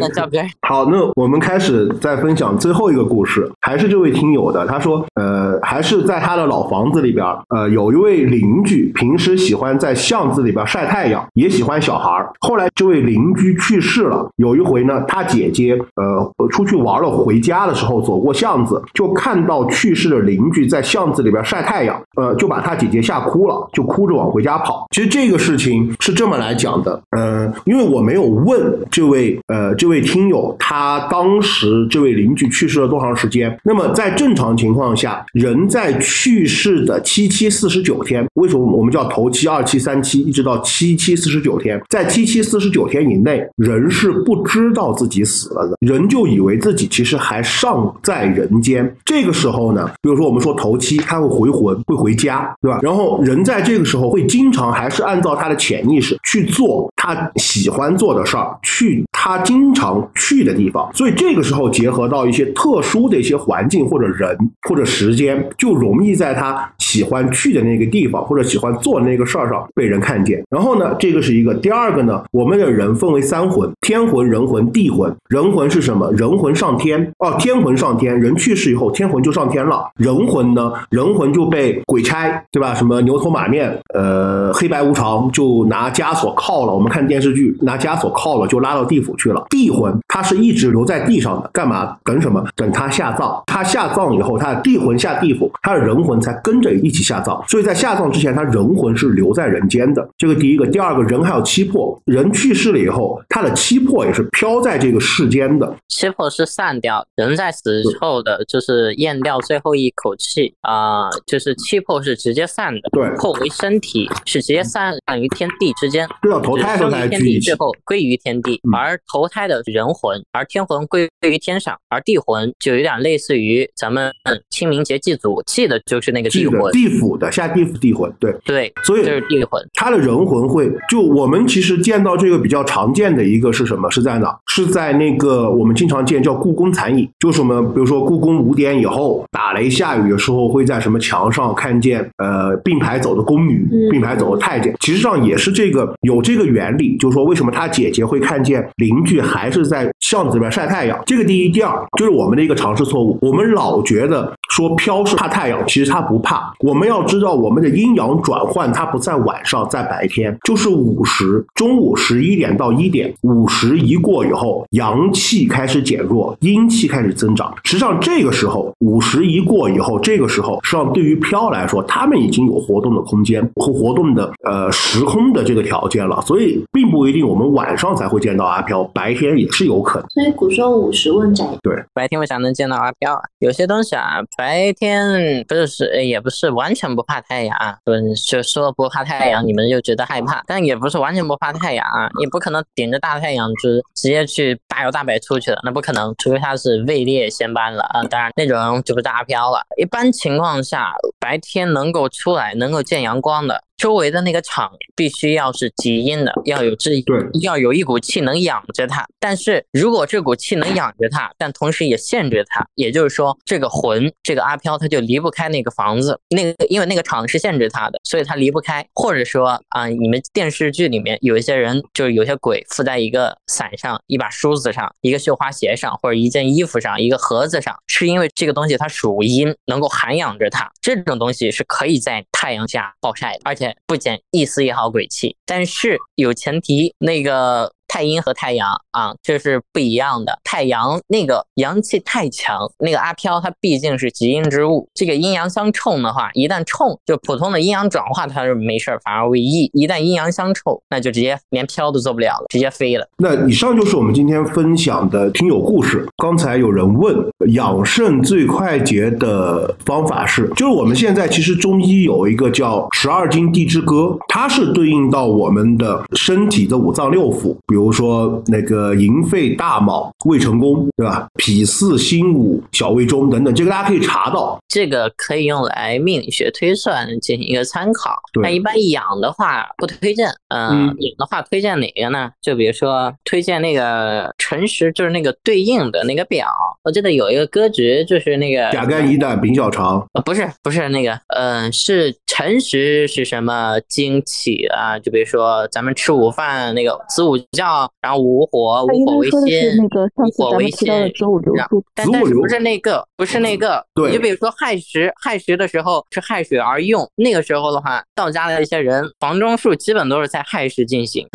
那教别人好，那我们开始再分享最后一个故事，还是这位听友的。他说，呃，还是在他的老房子里边儿，呃，有一位邻居，平时喜欢在巷子里边晒太阳，也喜欢小孩儿。后来这位邻居去世了，有一回呢，他姐姐呃出去玩了，回家的时候走过巷子，就看到去世的邻居在巷子里边晒太阳，呃，就把他姐姐吓哭了，就哭着往回家跑。其实这个事情是这么来讲的，呃，因为我没有问这位呃这位听友他当时这位邻居去世了多长时间。那么在正常情况下，人在去世的七七四十九天，为什么我们叫头七、二七、三七，一直到七七四十九天？在七七四十九天以内，人是不知道自己死了的，人就以为自己其实还尚在人间。这个时候呢，比如说我们说头七，他会回魂，会回家，对吧？然后人在这个时候会经常还是按照他的潜意识去做他喜欢做的事儿，去他经常去的地方。所以这个时候结合到一些特殊的一些环境或者人或者时间，就容易在他喜欢去的那个地方或者喜欢做的那个事儿上被人看见。然后呢，这个是一个。第二个呢，我们的人分为三魂：天魂、人魂、地魂。人魂是什么？人魂上天哦，天魂上天，人去世以后，天魂就上天了。人魂呢，人魂就被鬼差，对吧？什么牛头马面，呃，黑白无常，就拿枷锁铐了。我们看电视剧，拿枷锁铐了，就拉到地府去了。地魂它是一直留在地上的，干嘛？等什么？等他下葬。他下葬以后，他的地魂下地府，他的人魂才跟着一起下葬。所以在下葬之前，他人魂是留在人间的。这个第一个，第二个人还有七魄，人去世了以后，他的七魄也是飘在这个世间的。七魄是散掉，人在死后的就是咽掉最后一口气啊、就是七魄是直接散的，对魄为身体是直接散于天地之间，对啊，投胎时候才生于天地，聚一起最。后归于天地，嗯而投胎的人魂，而天魂归于天上，而地魂就有点类似于咱们清明节祭祖，祭的就是那个地魂，地府的下地府地魂，对，对，所以就是地魂。他的人魂会，就我们其实见到这个比较常见的一个是什么？是在哪？是在那个我们经常见叫故宫残影，就是我们比如说故宫五点以后打雷下雨的时候，会在什么墙上看见呃并排走的宫女嗯，并排走的太监，其实上也是这个有这个原理，就是说为什么他姐姐会看见邻居还是在巷子里边晒太阳？这个第一，第二就是我们的一个常识错误，我们老觉得说飘是怕太阳，其实它不怕。我们要知道我们的阴阳转换，它不在晚上，在白天，就是午时，中午十一点到一点，午时一过以后，阳气开始减弱，阴气开始增长。实际上这个时候，午时一过以后，这个时候，实际上对于飘来说，他们已经有活动的空间和活动的呃时空的这个条件了，所以并不一定我们晚上才会见到阿飘，白天也是有可能。所以古说午时问斩，对白天为啥能见到阿飘啊？有些东西啊，白白天不是是也不是完全不怕太阳啊，不就说不怕太阳，你们就觉得害怕，但也不是完全不怕太阳啊，也不可能顶着大太阳就直接去大摇大摆出去了，那不可能，除非他是位列仙班了啊，当然那种就不是阿飘了。一般情况下，白天能够出来能够见阳光的。周围的那个场必须要是极阴的，要有这对要有一股气能养着它。但是如果这股气能养着它，但同时也限制它，也就是说，这个魂，这个阿飘，他就离不开那个房子，那个因为那个场是限制他的，所以他离不开。或者说啊、你们电视剧里面有一些人，就是有些鬼附在一个伞上、一把梳子上、一个绣花鞋上，或者一件衣服上、一个盒子上，是因为这个东西它属阴，能够涵养着它。这种东西是可以在太阳下暴晒的，而且不减一丝一毫鬼气。但是有前提，那个太阴和太阳啊，这是不一样的。太阳那个阳气太强，那个阿飘它毕竟是极阴之物，这个阴阳相冲的话，一旦冲，就普通的阴阳转化它是没事儿，反而为益。一旦阴阳相冲，那就直接连飘都做不了了，直接飞了。那以上就是我们今天分享的听友故事。刚才有人问养肾最快捷的方法是，就是我们现在其实中医有一个叫十二经地支歌，它是对应到我们的身体的五脏六腑，比如说那个寅肺大卯未成功，对吧？脾四心午小未中等等，这个大家可以查到。这个可以用来命理学推算进行一个参考。那一般养的话不推荐，嗯，嗯养的话推荐哪个呢？就比如说推荐那个辰时，就是那个对应的那个表。我记得有一个歌诀，就是那个甲肝乙胆丙小肠，呃，不是不是那个，嗯、是辰时是什么经起啊？就比如说咱们吃午饭那个子午觉，然后午火，午火为该说的是先，那个上午火为次咱们提到的先子午流然注，但但是不是那个，不是那个，对你就比如说亥时，亥时的时候是亥水而用，那个时候的话，道家的一些人房中术基本都是在亥时进行，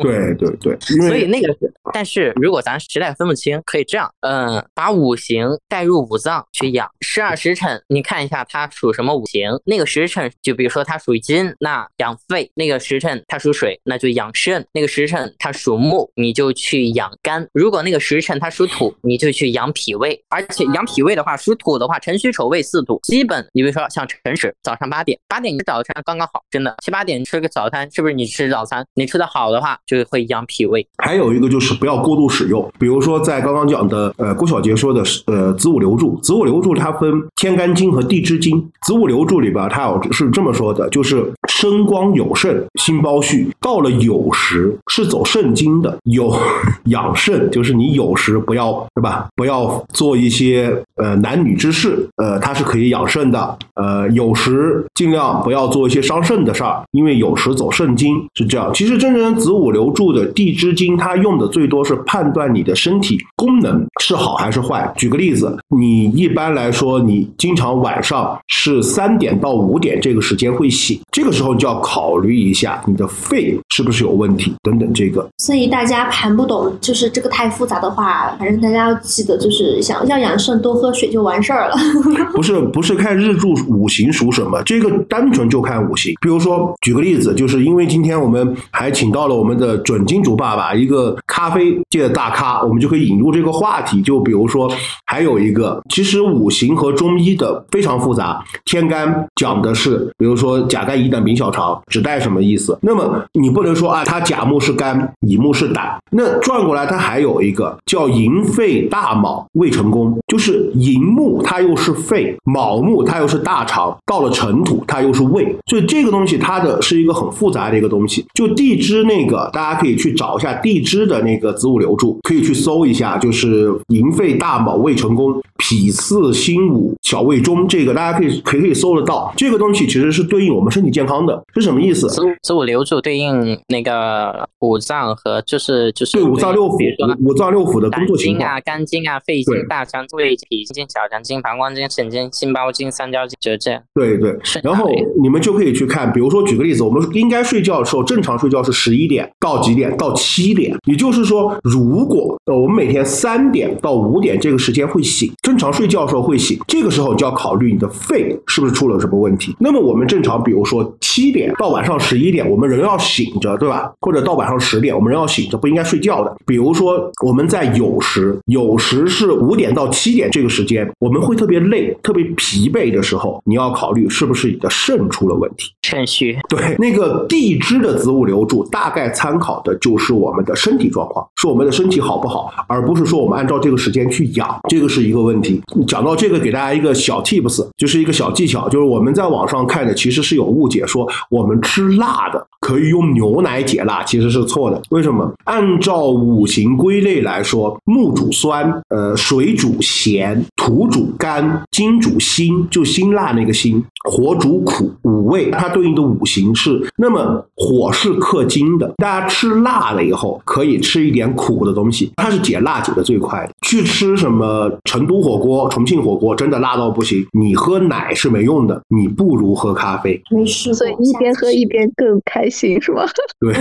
对 对对，所以那个是。但是如果咱实在分不清，可以这样，嗯，把五行带入五脏去养。十二时辰，你看一下它属什么五行，那个时辰就比如说它属金，那养肺；那个时辰它属水，那就养肾；那个时辰它属木，你就去养肝。如果那个时辰它属土，你就去养脾胃。而且养脾胃的话，属土的话，辰戌丑未四土，基本你比如说像辰时，早上八点，八点你吃早餐刚刚好，真的七八点吃个早餐，是不是你吃早餐？你吃的好的话，就会养脾胃。还有一个就是不要过度使用，比如说在刚刚讲的，呃，郭小杰说的，呃，子午流注，子午流注它分天干经和地支经，子午流注里边它有是这么说的，就是身光有肾，心包虚，到了酉时是走肾经的，有 养肾，就是你酉时不要对吧？不要做一些呃男女之事，呃，它是可以养肾的，呃，酉时尽量不要做一些伤肾的事儿，因为酉时走肾经是这样。其实真正子午流注的地支经，它用的最多是判断你的身体功能是好还是坏。举个例子，你一般来说，你经常晚上是三点到五点这时间会醒，这个时候就要考虑一下你的肺是不是有问题等等。这个所以大家盘不懂，就是这个太复杂的话，反正大家要记得，就是想要养肾，多喝水就完事儿了。不是不是看日柱五行属什么，这个单纯就看五行。比如说，举个例子，就是因为今天我们还请到了我们的准金主爸爸，一个咖啡界的大咖，我们就可以引入这个话题。就比如说，还有一个，其实五行和中医的非常复杂。天干讲的是，比如说甲肝乙胆丙小肠，指代什么意思？那么你不能说啊，它甲木是肝，乙木是胆。那转过来，它还有一个叫寅肺大卯未成功，就是寅木它又是肺，卯木它又是大肠，到了辰土它又是胃，所以这个东西它的是一个很复杂的一个东西。就地支那个，大家可以去找一下地支的那个子午流注，可以去搜一下，就是寅肺大卯未成功，脾四心午小胃中，这个大家可以可以可以搜得到。这个东西其实是对应我们身体健康的，是什么意思？子子午流注对应那个五脏和就是就是对五脏六腑五脏六腑的工作情况。经啊、肝经啊、肺经、大肠、胃经、脾经、小肠经、膀胱经、肾经、心包经、三焦经，就是这样。对对，然后你们就可以去看，比如说举个例子，我们应该睡觉的时候，正常睡觉是十一点到几点？到七点。也就是说，如果呃我们每天三点到五点这个时间会醒，正常睡觉的时候会醒，这个时候就要考虑你的肺是不是出了什么问题。那么我们正常，比如说七点到晚上十一点，我们人要醒着，对吧？或者到晚上十点，我们人要醒着，不应该睡觉的。比如说我们在有时，有时是五点到七点这个时间，我们会特别累、特别疲惫的时候，你要考虑是不是你的肾出了问题。肾虚，对，那个地支的子午流注大概参考的就是我们的身体状况，是我们的身体好不好，而不是说我们按照这个时间去养，这个是一个问题。讲到这个，给大家一个小 tips，就是一个小技巧，就是我们在网上看的其实是有误解，说我们吃辣的可以用牛奶解辣，其实是错的。为什么？按照五行归类来说，木主酸，呃，水主咸，土土主肝，金主辛，就辛辣那个辛，火主苦，五味它对应的五行是，那么火是克金的，大家吃辣了以后可以吃一点苦的东西，它是解辣解的最快的。去吃什么成都火锅、重庆火锅，真的辣到不行，你喝奶是没用的，你不如喝咖啡。没事，所以一边喝一边更开心，是吗？对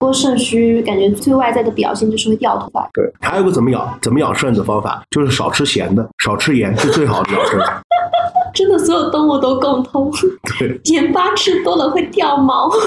多肾虚，感觉最外在的表现就是会掉头发。对，还有个怎么养怎么养肾的方法，就是少吃咸的，少吃盐是最好的养肾。真的，所有动物都共通，对，盐巴吃多了会掉毛。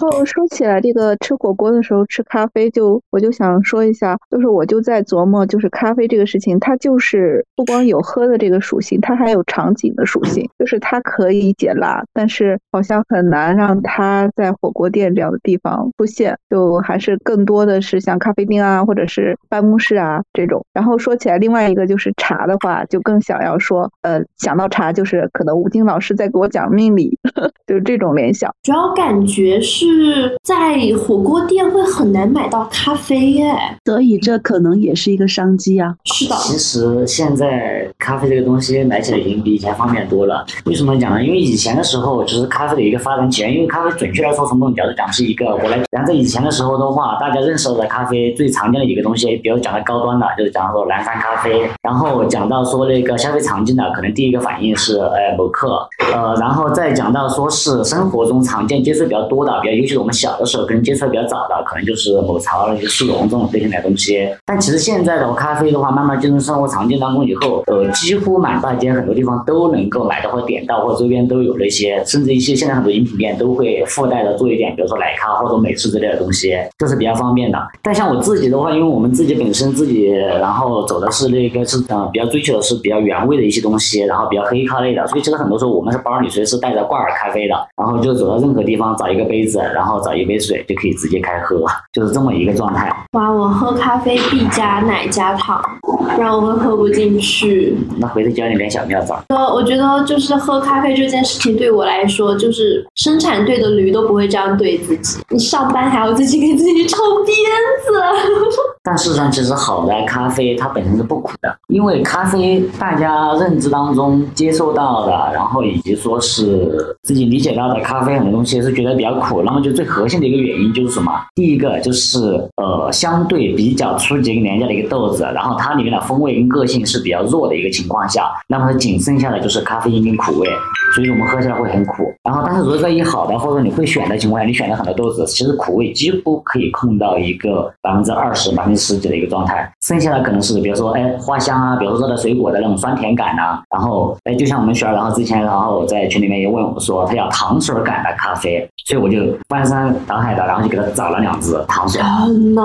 哦，说起来这个吃火锅的时候吃咖啡就，我就想说一下，就是我就在琢磨，就是咖啡这个事情，它就是不光有喝的这个属性，它还有场景的属性，就是它可以解辣，但是好像很难让它在火锅店这样的地方出现，就还是更多的是像咖啡厅啊，或者是办公室啊这种。然后说起来，另外一个就是茶的话，就更想要说，呃，想到茶就是可能吴京老师在给我讲命理，就是这种联想。主要感觉是在火锅店会很难买到咖啡耶。所以这可能也是一个商机啊。是的，其实现在咖啡这个东西买起来已经比以前方便多了。为什么讲呢？因为以前的时候，就是咖啡的一个发展起源。因为咖啡准确来说，从某种角度讲是一个我来。然后在以前的时候的话，大家认识的咖啡最常见的几个东西，比如讲的高端的，就是讲说蓝山咖啡。然后讲到说那个比较消费常见的，可能第一个反应是呃某客，呃，然后再讲到说是生活中常见接触比较多的，比较尤其是我们小的时候可能接触的比较早的，可能就是某茶、一些速溶这种类型的东西。但其实现在的咖啡的话，慢慢进入生活常见当中以后，呃，几乎满大街很多地方都能够买到或点到，或者周边都有那些，甚至一些现在很多饮品店都会附带的做一点，比如说奶咖或者美式之类的东西，这是比较方便的。但像我自己的话，因为我们自己本身自己，然后走的是那个是呃比较追求的是比较原味的一些东西，然后比较黑咖类的，所以其实很多时候我们是包里随时带着挂耳咖啡的，然后就走到任何地方找一个杯子，然后找一杯水就可以直接开喝，就是这么一个状态。哇，我喝咖啡必加奶加糖，不然我会喝不进去。那回头教你点小妙招。呃，我觉得就是喝咖啡这件事情对我来说，就是生产队的驴都不会这样对自己。你上班还要自己给自己抽鞭子。但事实上，其实好的咖啡它本身是不苦的，因为咖啡大大家认知当中接受到的，然后以及说是自己理解到的咖啡很多东西是觉得比较苦。那么就最核心的一个原因就是什么？第一个就是呃相对比较初级跟廉价的一个豆子，然后它里面的风味跟个性是比较弱的一个情况下，那么仅剩下的就是咖啡因跟苦味，所以我们喝起来会很苦。然后但是如果在一好的或者你会选的情况下，你选了很多豆子，其实苦味几乎可以控到一个百分之二十、百分之十几的一个状态，剩下的可能是比如说哎花香啊，比如说热带水果的那种酸甜感呐、然后哎就像我们学儿，然后之前然后我在群里面也问我说他要糖水感的咖啡，所以我就翻山倒海的，然后就给他找了两支糖水。真的？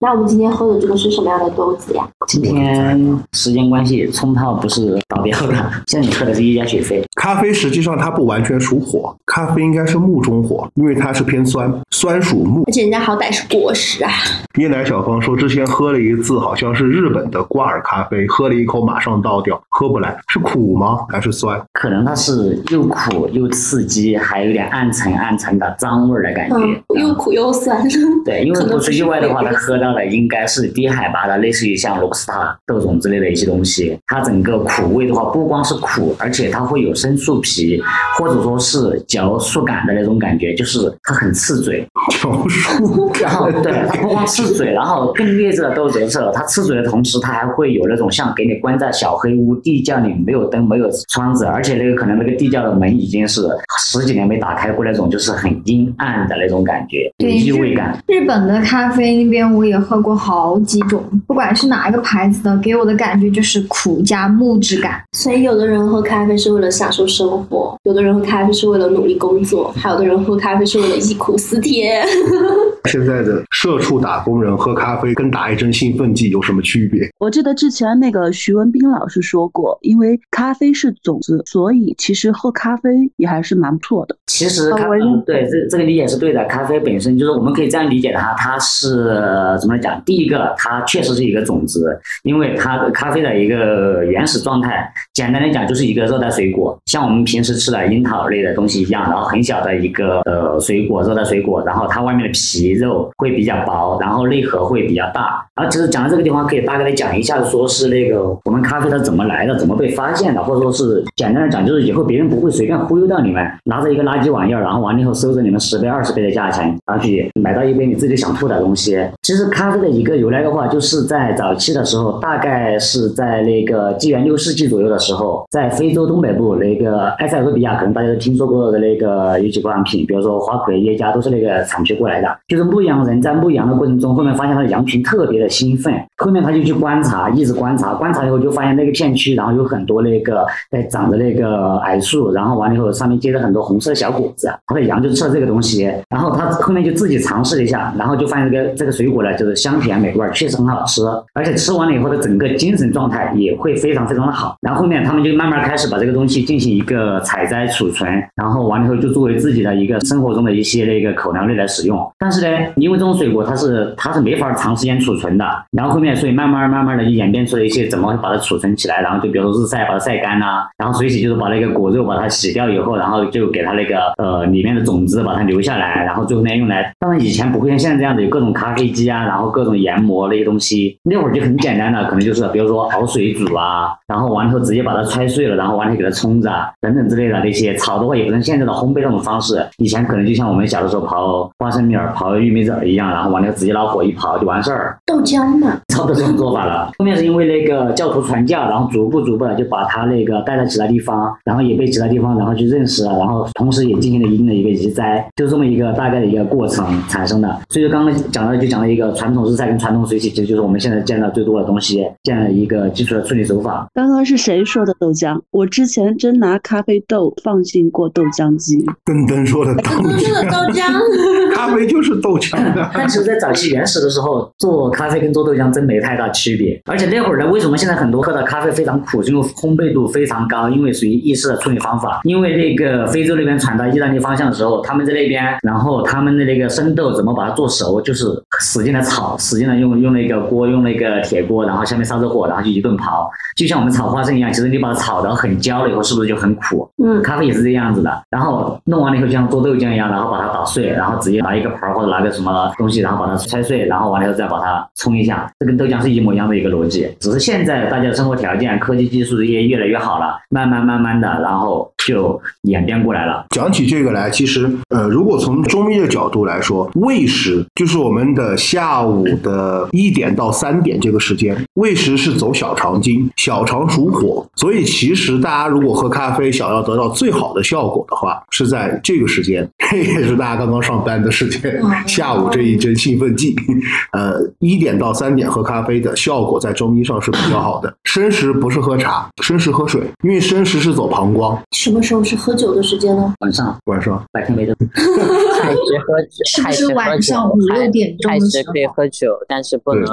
那我们今天喝的这个是什么样的豆子呀？今天时间关系，冲泡不是倒掉的，现在你喝的是一加雪菲。咖啡实际上它不完全属火，咖啡应该是木中火，因为它是偏酸，酸属木。而且人家好歹是果实啊。椰奶小芳说，之前喝了一次，好像是日本的挂耳咖啡，喝了一口马上倒掉，喝不来，是苦吗？还是酸？可能它是又苦又刺激，还有点暗沉暗沉的脏味儿的感觉。嗯，又苦又酸。对，因为不出意外的话，它喝到的应该是低海拔的，类似于像罗布斯塔豆种之类的一些东西。它整个苦味的话，不光是苦，而且它会有生树皮，或者说是嚼树感的那种感觉，就是它很刺嘴。条数然后 对，它不光刺嘴，然后更劣质的豆子是，它刺嘴的同时，它还会有那种像给你关在小黑屋地窖里没有灯没有窗子，而且那个可能那个地窖的门已经是十几年没打开过那种，就是很阴暗的那种感觉，有异味感。日本的咖啡那边我也喝过好几种，不管是哪一个牌子的，给我的感觉就是苦加木质感。所以有的人喝咖啡是为了享受生活，有的人喝咖啡是为了努力工作，还有的人喝咖啡是为了忆苦思甜。现在的社畜打工人喝咖啡跟打一针兴奋剂有什么区别？我记得之前那个徐文斌老师说过，因为咖啡是种子，所以其实喝咖啡也还是蛮不错的。其实咖呃我认对这这个理解是对的。咖啡本身就是我们可以这样理解它，它是怎么讲？第一个，它确实是一个种子，因为它咖啡的一个原始状态简单来讲就是一个热带水果，像我们平时吃的樱桃类的东西一样，然后很小的一个呃水果，热带水果，然后它外面的皮肉会比较薄，然后内核会比较大。然后其实讲到这个地方，可以大概的讲一下，说是那个我们咖啡它怎么来的，怎么被发现的，或者说是简单的讲，就是以后别人不会随便忽悠到你们，拿着一个垃圾玩意儿，然后完了以后收着你们十倍、二十倍的价钱，然后去买到一杯你自己想吐的东西。其实咖啡的一个由来的话，就是在早期的时候，大概是在那个纪元六世纪左右的时候，在非洲东北部那个埃塞俄比亚，可能大家都听说过的那个有几款品，比如说花魁、耶加，都是那个产区过来的。就是牧羊人在牧羊的过程中，后面发现他的羊群特别的兴奋，后面他就去观察，一直观察，观察以后就发现那个片片区，然后有很多那个在长的那个矮树，然后完了以后上面结着很多红色的小果子，他的羊就吃了这个东西，然后他后面就自己尝试了一下，然后就发现这个这个水果呢，就是香甜美味，确实很好吃，而且吃完了以后的整个精神状态也会非常非常的好。然后后面他们就慢慢开始把这个东西进行一个采摘储存，然后完了以后就作为自己的一个生活中的一些那个口粮类来使用。但是呢，因为这种水果它是它是没法长时间储存的，然后后面所以慢慢慢慢的就演变出了一些怎么把它储存起来，然后就比如说日晒把它晒干呐、然后水洗就是把那个果肉把它洗掉以后，然后就给它那个呃里面的种子把它留下来，然后最后呢用来，当然以前不会像现在这样子有各种咖啡机啊，然后各种研磨那些东西，那会儿就很简单的，可能就是比如说熬水煮啊，然后完了以后直接把它揣碎了，然后完了给它冲着啊等等之类的那些炒的话也不像现在的烘焙那种方式，以前可能就像我们小的时候刨花生米儿、刨玉米籽儿一样，然后完了直接拿火一刨就完事儿。豆浆嘛，差不多这种做法了。后面是因为那个教徒传教，然后逐步逐步的就把他那个带到其他地方，然后也被其他地方然后去认识了，然后同时也进行了一定的一个移栽，就这么一个大概的一个过程产生的。所以说刚刚讲到就讲了一个传统日晒跟传统水洗，其实就是我们现在见到最多的东西，这样的一个基础的处理手法。刚刚是谁说的豆浆？我之前真拿咖啡豆放进过豆浆机。噔噔说的豆浆，豆浆，咖啡就是豆浆。但其实，在早期原始的时候，做咖啡跟做豆浆真没太大区别。而且那会儿呢，为什么现在很多喝的咖啡非常苦？是因为烘焙度非常高，因为属于意式的处理方法。因为那个非洲那边传到意大利方向的时候，他们在那边，然后他们的那个生豆怎么把它做熟，就是使劲的炒，使劲的用用那个锅，用那个铁锅，然后下面烧着火，然后就一顿刨，就像我们炒花生一样。其实你把它炒的很焦了以后，是不是就很苦？嗯，咖啡也是这样子的，然后弄完了以后像做豆浆一样，然后把它打碎，然后直接拿一个盆或者拿个什么东西，然后把它拆碎，然后完了以后再把它冲一下，这跟豆浆是一模一样的一个逻辑。只是现在大家的生活条件、科技技术也越来越好了，慢慢慢慢的，然后就演变过来了。讲起这个来，其实呃，如果从中医的角度来说，喂食就是我们的下午的一点到三点这个时间，喂食是走小肠经，小肠属火，所以其实大家如果喝咖啡想要得到最好的效果的话，是在这个时间，这也是大家刚刚上班的时间，下午这一针兴奋剂，呃，一点到三点喝咖啡的效果在中医上是比较好的。生食不是喝茶，生食喝水，因为生食是走膀胱，什么时候是喝酒的时间呢？晚上晚上。白天没得，太时喝酒，是不是太时喝晚酒上五六点钟太的时可以喝酒，但是不能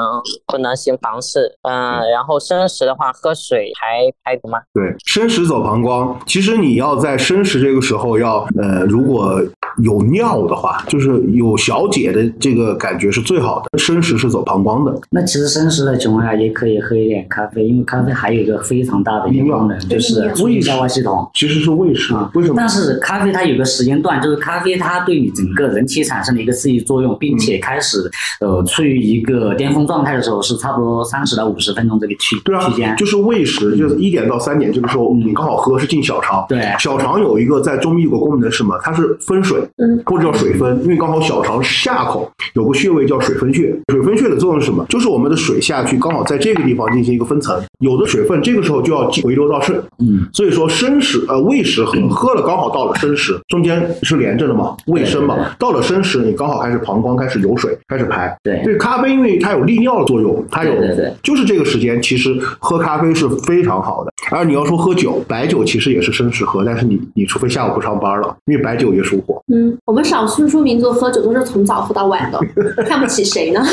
不能行房事。嗯，然后生食的话，喝水排排毒吗？对，生食走膀胱，其实你要在生食这个时候要，呃，如果有尿的话，就是有小解的这个感觉是最好的。生食是走膀胱的，那其实生食的情况下也可以喝一点咖啡，因为咖啡还有一个非常大的一个功能，就是促进消化系统。其实是胃食啊。为什么？但是咖啡它有个时间段，就是咖啡它对你整个人体产生了一个刺激作用，并且开始呃处于一个巅峰状态的时候，是差不多三十到五十分钟这个区对啊区间，。就是喂食，就是一点到三点这个时候，你刚好喝是进小肠。对小肠有一个在中医有个功能是什么？它是分水，嗯，或者叫水分，因为刚好小肠下口有个穴位叫水分穴。水分穴的作用是什么？就是我们的水下去，刚好在这个地方进行一个分层，有的水分这个时候就要回流到肾。嗯，所以说生食呃喂食喝喝了刚好到了生食，中间是连着的嘛，胃生嘛到了生食你刚好开始膀胱开始有水开始排。对对咖啡因为它有利尿的作用，它有就是这个时间其实喝咖啡是非常好的。而你要说喝酒，白酒其实也是生食喝，但是你你除非下午不上班了，因为白酒也属火。嗯，我们少数民族喝酒都是从早喝到晚的，看不起谁呢？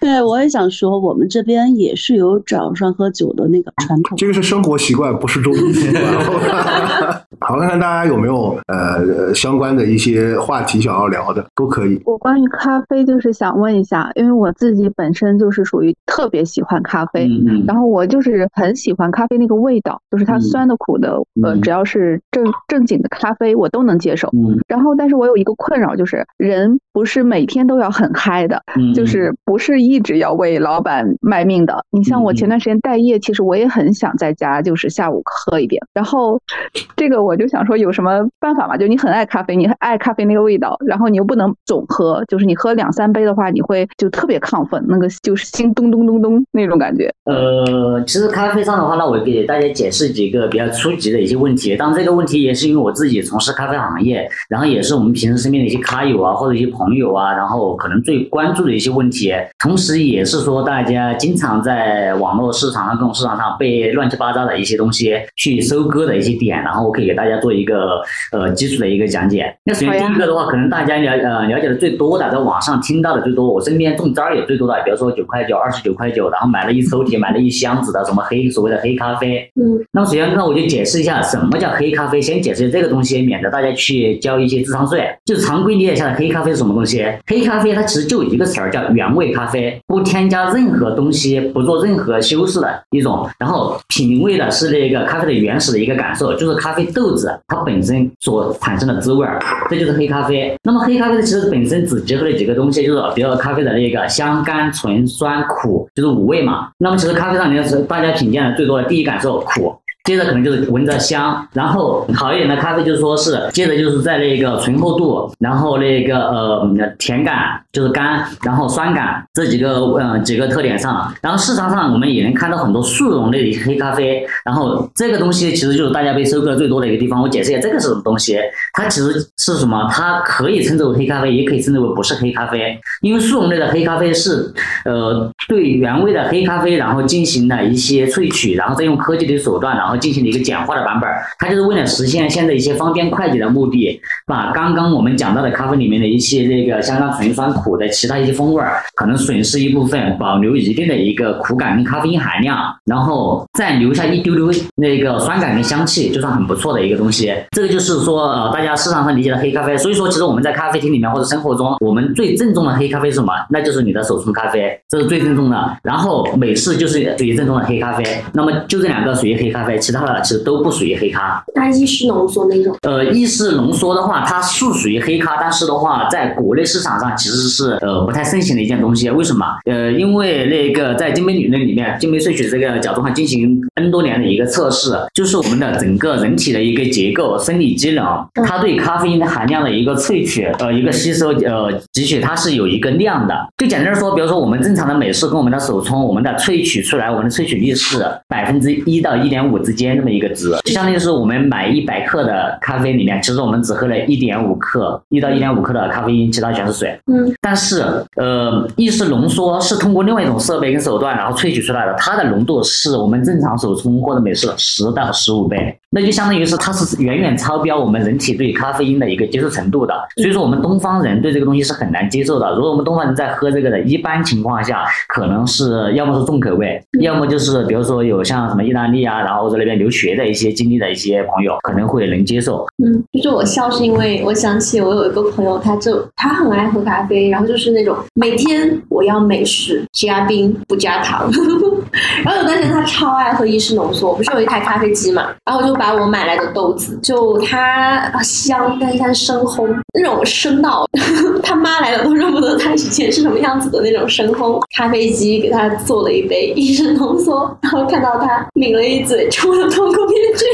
对，我也想说，我们这边也是有早上喝酒的那个传统。这个是生活习惯，不是中医习惯。好，看看大家有没有呃呃相关的一些话题想要聊的，都可以。我关于咖啡就是想问一下，因为我自己本身就是属于特别喜欢咖啡，嗯嗯然后我就是很喜欢咖啡那个味道，就是它嗯酸的、苦的，呃，嗯只要是正正经的咖啡，我都能接受。嗯然后，但是我有一个困扰，就是人不是每天都要很嗨的，嗯，就是不是一直要为老板卖命的。你像我嗯前段时间待业，其实我也很想在家就是下午喝一点。然后这个我就想说，有什么办法吗？就你很爱咖啡，你爱咖啡那个味道，然后你又不能总喝，就是你喝两三杯的话，你会就特别亢奋，那个就是心咚咚咚咚那种感觉。呃，其实咖啡上的话，那我给大家解释几个比较初级的一些问题。当然，这个问题也是因为我自己从事咖啡行业，然后也是我们平时身边的一些咖友啊，或者一些朋友啊，然后可能最关注的一些问题。同时，也是说大家经常在网络市场上、各种市场上被乱七八糟的一些东西去收割的一些点，然后我可以给大家做一个呃基础的一个讲解。那首先第一个的话，可能大家了呃了解的最多的，在网上听到的最多，我身边中招儿也最多的，比如说九块九、二十九块九，然后买了一抽屉，买了一箱子的什么黑所谓的黑咖啡。嗯，那么首先那，我就解释一下什么叫黑咖啡，先解释这个东西，免得大大家去交一些智商税。就是常规理解下的黑咖啡是什么东西？黑咖啡它其实就一个词儿叫原味咖啡，不添加任何东西，不做任何修饰的一种。然后品味的是那个咖啡的原始的一个感受，就是咖啡豆子它本身所产生的滋味儿，这就是黑咖啡。那么黑咖啡其实本身只结合了几个东西，就是比如说咖啡的那个香、甘、醇、酸、苦，就是五味嘛。那么其实咖啡上面是大家品鉴的最多的第一感受苦。接着可能就是闻着香，然后好一点的咖啡就是说是，接着就是在那个醇厚度，然后那个呃甜感就是甘，然后酸感这几个呃几个特点上，然后市场上我们也能看到很多速溶类的黑咖啡，然后这个东西其实就是大家被收割最多的一个地方。我解释一下这个是什么东西，它其实是什么？它可以称之为黑咖啡，也可以称之为不是黑咖啡，因为速溶类的黑咖啡是呃对原味的黑咖啡，然后进行了一些萃取，然后再用科技的手段，然后进行了一个简化的版本。它就是为了实现现在一些方便快捷的目的，把刚刚我们讲到的咖啡里面的一些那个香甘醇酸苦的其他一些风味儿，可能损失一部分，保留一定的一个苦感跟咖啡因含量，然后再留下一丢丢那个酸感跟香气，就算很不错的一个东西。这个就是说呃大家市场上理解的黑咖啡。所以说，其实我们在咖啡厅里面或者生活中，我们最正宗的黑咖啡是什么？那就是你的手冲咖啡，这是最正宗的。然后美式就是属于正宗的黑咖啡。那么就这两个属于黑咖啡，其他的其实都不属于黑咖。那意式浓缩那种，呃，意式浓缩的话，它是属于黑咖，但是的话，在国内市场上其实是呃不太盛行的一件东西。为什么？呃，因为那个在金杯理论里面，金杯萃取这个角度上进行 N 多年的一个测试，就是我们的整个人体的一个结构、生理机能，它对咖啡因的含量的一个萃取，呃，一个吸收，呃，汲取它是有一个量的。就简单的说，比如说我们正常的美式跟我们的手冲，我们的萃取出来，我们的萃取率是百分之一到一点五之间那么一个值，就相当于是我们买一百克的咖啡里面，其实我们只喝了一点五克，一到一点五克的咖啡因，其他全是水。嗯，但是呃，意式浓缩是通过另外一种设备跟手段，然后萃取出来的，它的浓度是我们正常手冲或者美式的十到十五倍，那就相当于是它是远远超标我们人体对咖啡因的一个接受程度的。所以说我们东方人对这个东西是很难接受的。如果我们东方人在喝这个的，一般情况下可能是要么是重口味，要么就是比如说有像什么意大利啊，然后或者那边留学的一些经历的一些朋友可能会能接受。嗯，就是我笑是因为我想起我有一个朋友，他就他很爱喝咖啡，然后就是那种每天我要美式加冰不加糖，然后有段时间他超爱喝意式浓缩，不是有一台咖啡机嘛，然后我就把我买来的豆子，就它香，但是它深烘，那种深到 他妈来了都认不得他以前是什么样子的那种深烘咖啡机，给他做了一杯意式浓缩，然后看到他抿了一嘴，出了痛苦面具。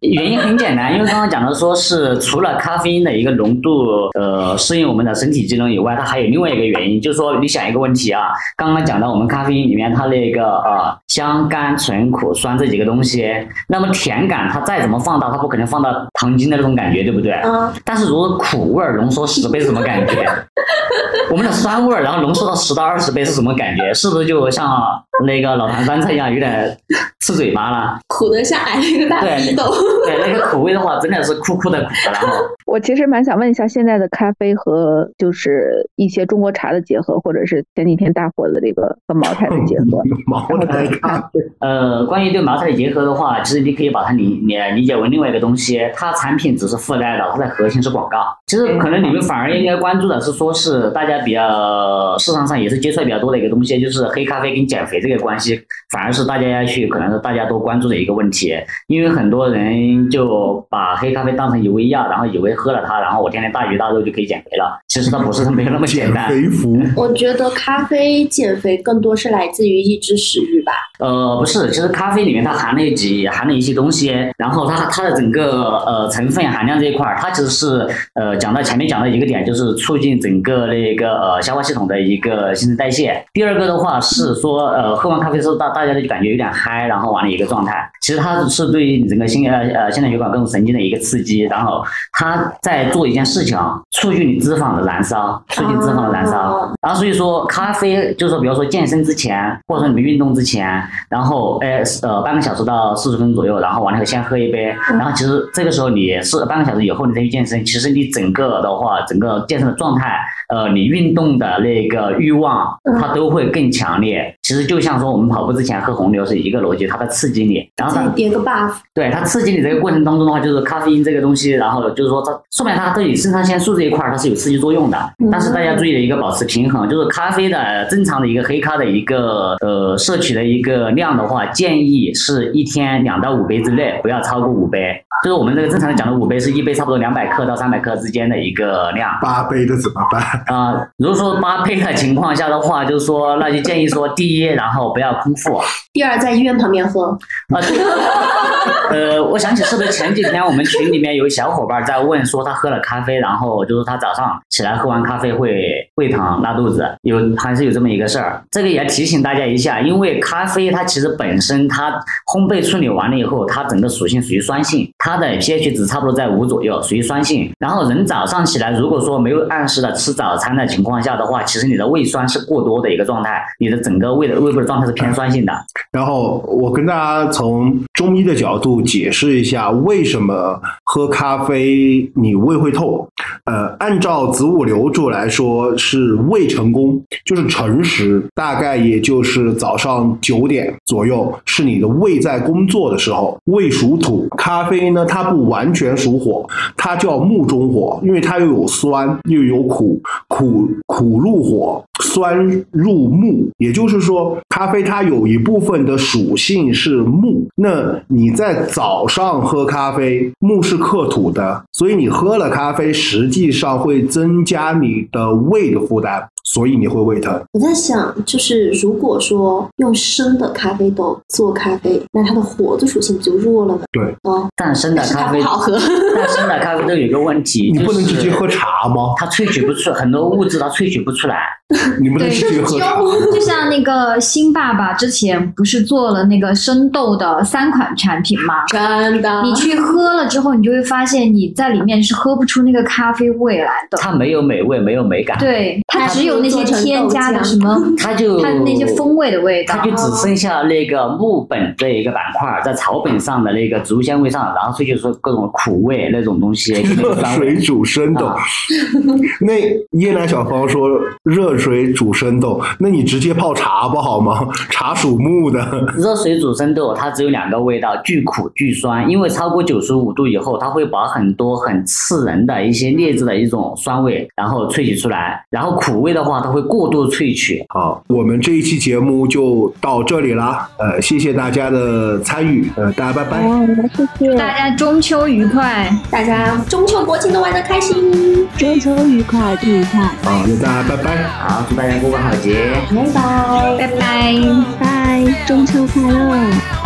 原因很简单，因为刚刚讲的说是除了咖啡因的一个浓度，呃，适应我们的身体机能以外，它还有另外一个原因，就是说你想一个问题啊，刚刚讲到我们咖啡因里面它那个呃香、甘、醇、苦、酸这几个东西，那么甜感它再怎么放大，它不可能放到糖精的那种感觉，对不对？嗯，但是如果苦味儿浓缩十倍是什么感觉？我们的酸味儿然后浓缩到十到二十倍是什么感觉？是不是就像那个老坛酸菜一样，有点刺嘴巴了？苦的像挨了一个大逼斗。对，那个口味的话，真的是苦苦的苦，然后。我其实蛮想问一下，现在的咖啡和就是一些中国茶的结合，或者是前几天大火的这个和茅台的结合，茅茅台咖啡。呃，关于对茅台的结合的话，其实你可以把它理理理解为另外一个东西，它产品只是附带的，它的核心是广告。其实可能你们反而应该关注的是，说是大家比较市场上也是接触比较多的一个东西，就是黑咖啡跟减肥这个关系，反而是大家要去可能是大家都关注的一个问题，因为很多人就把黑咖啡当成一味药，然后以为喝了它，然后我天天大鱼大肉就可以减肥了。其实它不是没有那么简单。肥服，我觉得咖啡减肥更多是来自于抑制食欲吧。呃，不是，其实咖啡里面它含了几含了一些东西，然后它它的整个呃成分含量这一块儿，它其实是呃讲到前面讲到一个点，就是促进整个那个呃消化系统的一个新陈代谢。第二个的话是说呃喝完咖啡之后大大家就感觉有点嗨，然后完了一个状态。其实它是对于你整个心呃呃心脑血管各种神经的一个刺激，然后它在做一件事情，促进你脂肪的燃烧，促进脂肪的燃烧。哦然后所以说咖啡就是说，比如说健身之前，或者说你们运动之前，然后哎呃半个小时到四十分钟左右，然后完了以后先喝一杯，然后其实这个时候你是半个小时以后你再去健身，其实你整个的话，整个健身的状态，呃，你运动的那个欲望，它都会更强烈。其实就像说我们跑步之前喝红牛是一个逻辑，它在刺激你，然后它再叠个 buff，对它刺激你这个过程当中的话，就是咖啡因这个东西，然后就是说它说明它对你肾上腺素这一块它是有刺激作用的。但是大家注意的一个保持平衡，就是咖啡的正常的一个黑咖的一个呃摄取的一个量的话，建议是一天两到五杯之内，不要超过五杯。就是我们这个正常的讲的五杯是一杯差不多两百克到三百克之间的一个量。八杯的怎么办？啊、如果说八杯的情况下的话，就是说那就建议说，第一，然后不要空腹，第二在医院旁边喝。啊，对，呃，我想起是不是前几天我们群里面有小伙伴在问说他喝了咖啡，然后就是他早上起来喝完咖啡会胃疼拉肚子，有还是有这么一个事儿。这个也提醒大家一下，因为咖啡它其实本身它烘焙处理完了以后，它整个属性属于酸性，它的 pH 值差不多在五左右，属于酸性。然后人早上起来如果说没有按时的吃早餐的情况下的话，其实你的胃酸是过多的一个状态，你的整个胃胃部的状态是偏酸性的。然后我跟大家从中医的角度解释一下，为什么喝咖啡你胃会痛。呃，按照子午流注来说是胃成功，就是辰时，大概也就是早上九点左右，是你的胃在工作的时候。胃属土，咖啡呢它不完全属火，它叫木中火，因为它又有酸又有苦，苦苦入火，酸入木，也就是说，咖啡它有一部分的属性是木。那你在早上喝咖啡，木是克土的，所以你喝了咖啡，实际上会增加你的胃的负担，所以你会胃疼。我在想，就是如果说用生的咖啡豆做咖啡，那它的火的属性不就弱了吗？对，哦，但生的咖啡不好喝。但生的咖啡豆有个问题，你不能直接喝茶吗？它萃取不出很多物质，它萃取不出来。你不能对，直接喝茶。就像那个新爸爸之前不是做了那个生豆的三款产品吗？真的，你去喝了之后，你就会发现你在里面是喝不出那个咖啡味来的。它没有美味，没有美感，对，它它只有那些添加的什么，它就它那些风味的味道它。就只剩下那个木本这一个板块，在草本上的那个植物纤维上，然后萃取出各种苦味那种东西，热水。煮生豆啊，那椰奶小芳说热水煮生豆，那你直接泡茶不好吗？茶属木的，热水煮生豆它只有两个味道，巨苦巨酸，因为超过九十五度以后，它会把很多很刺人的一些劣质的一种酸味，然后萃取出来，然后苦味的话，它会过度萃取。好，我们这一期节目就到这里了。呃，谢谢大家的参与，呃，大家拜拜。哦，谢谢，大家中秋愉快！大家中秋国庆都玩的开心，中秋愉快，愉快，好，那大家拜拜。好，祝大家过个好节。拜拜。拜拜。拜，中秋快乐。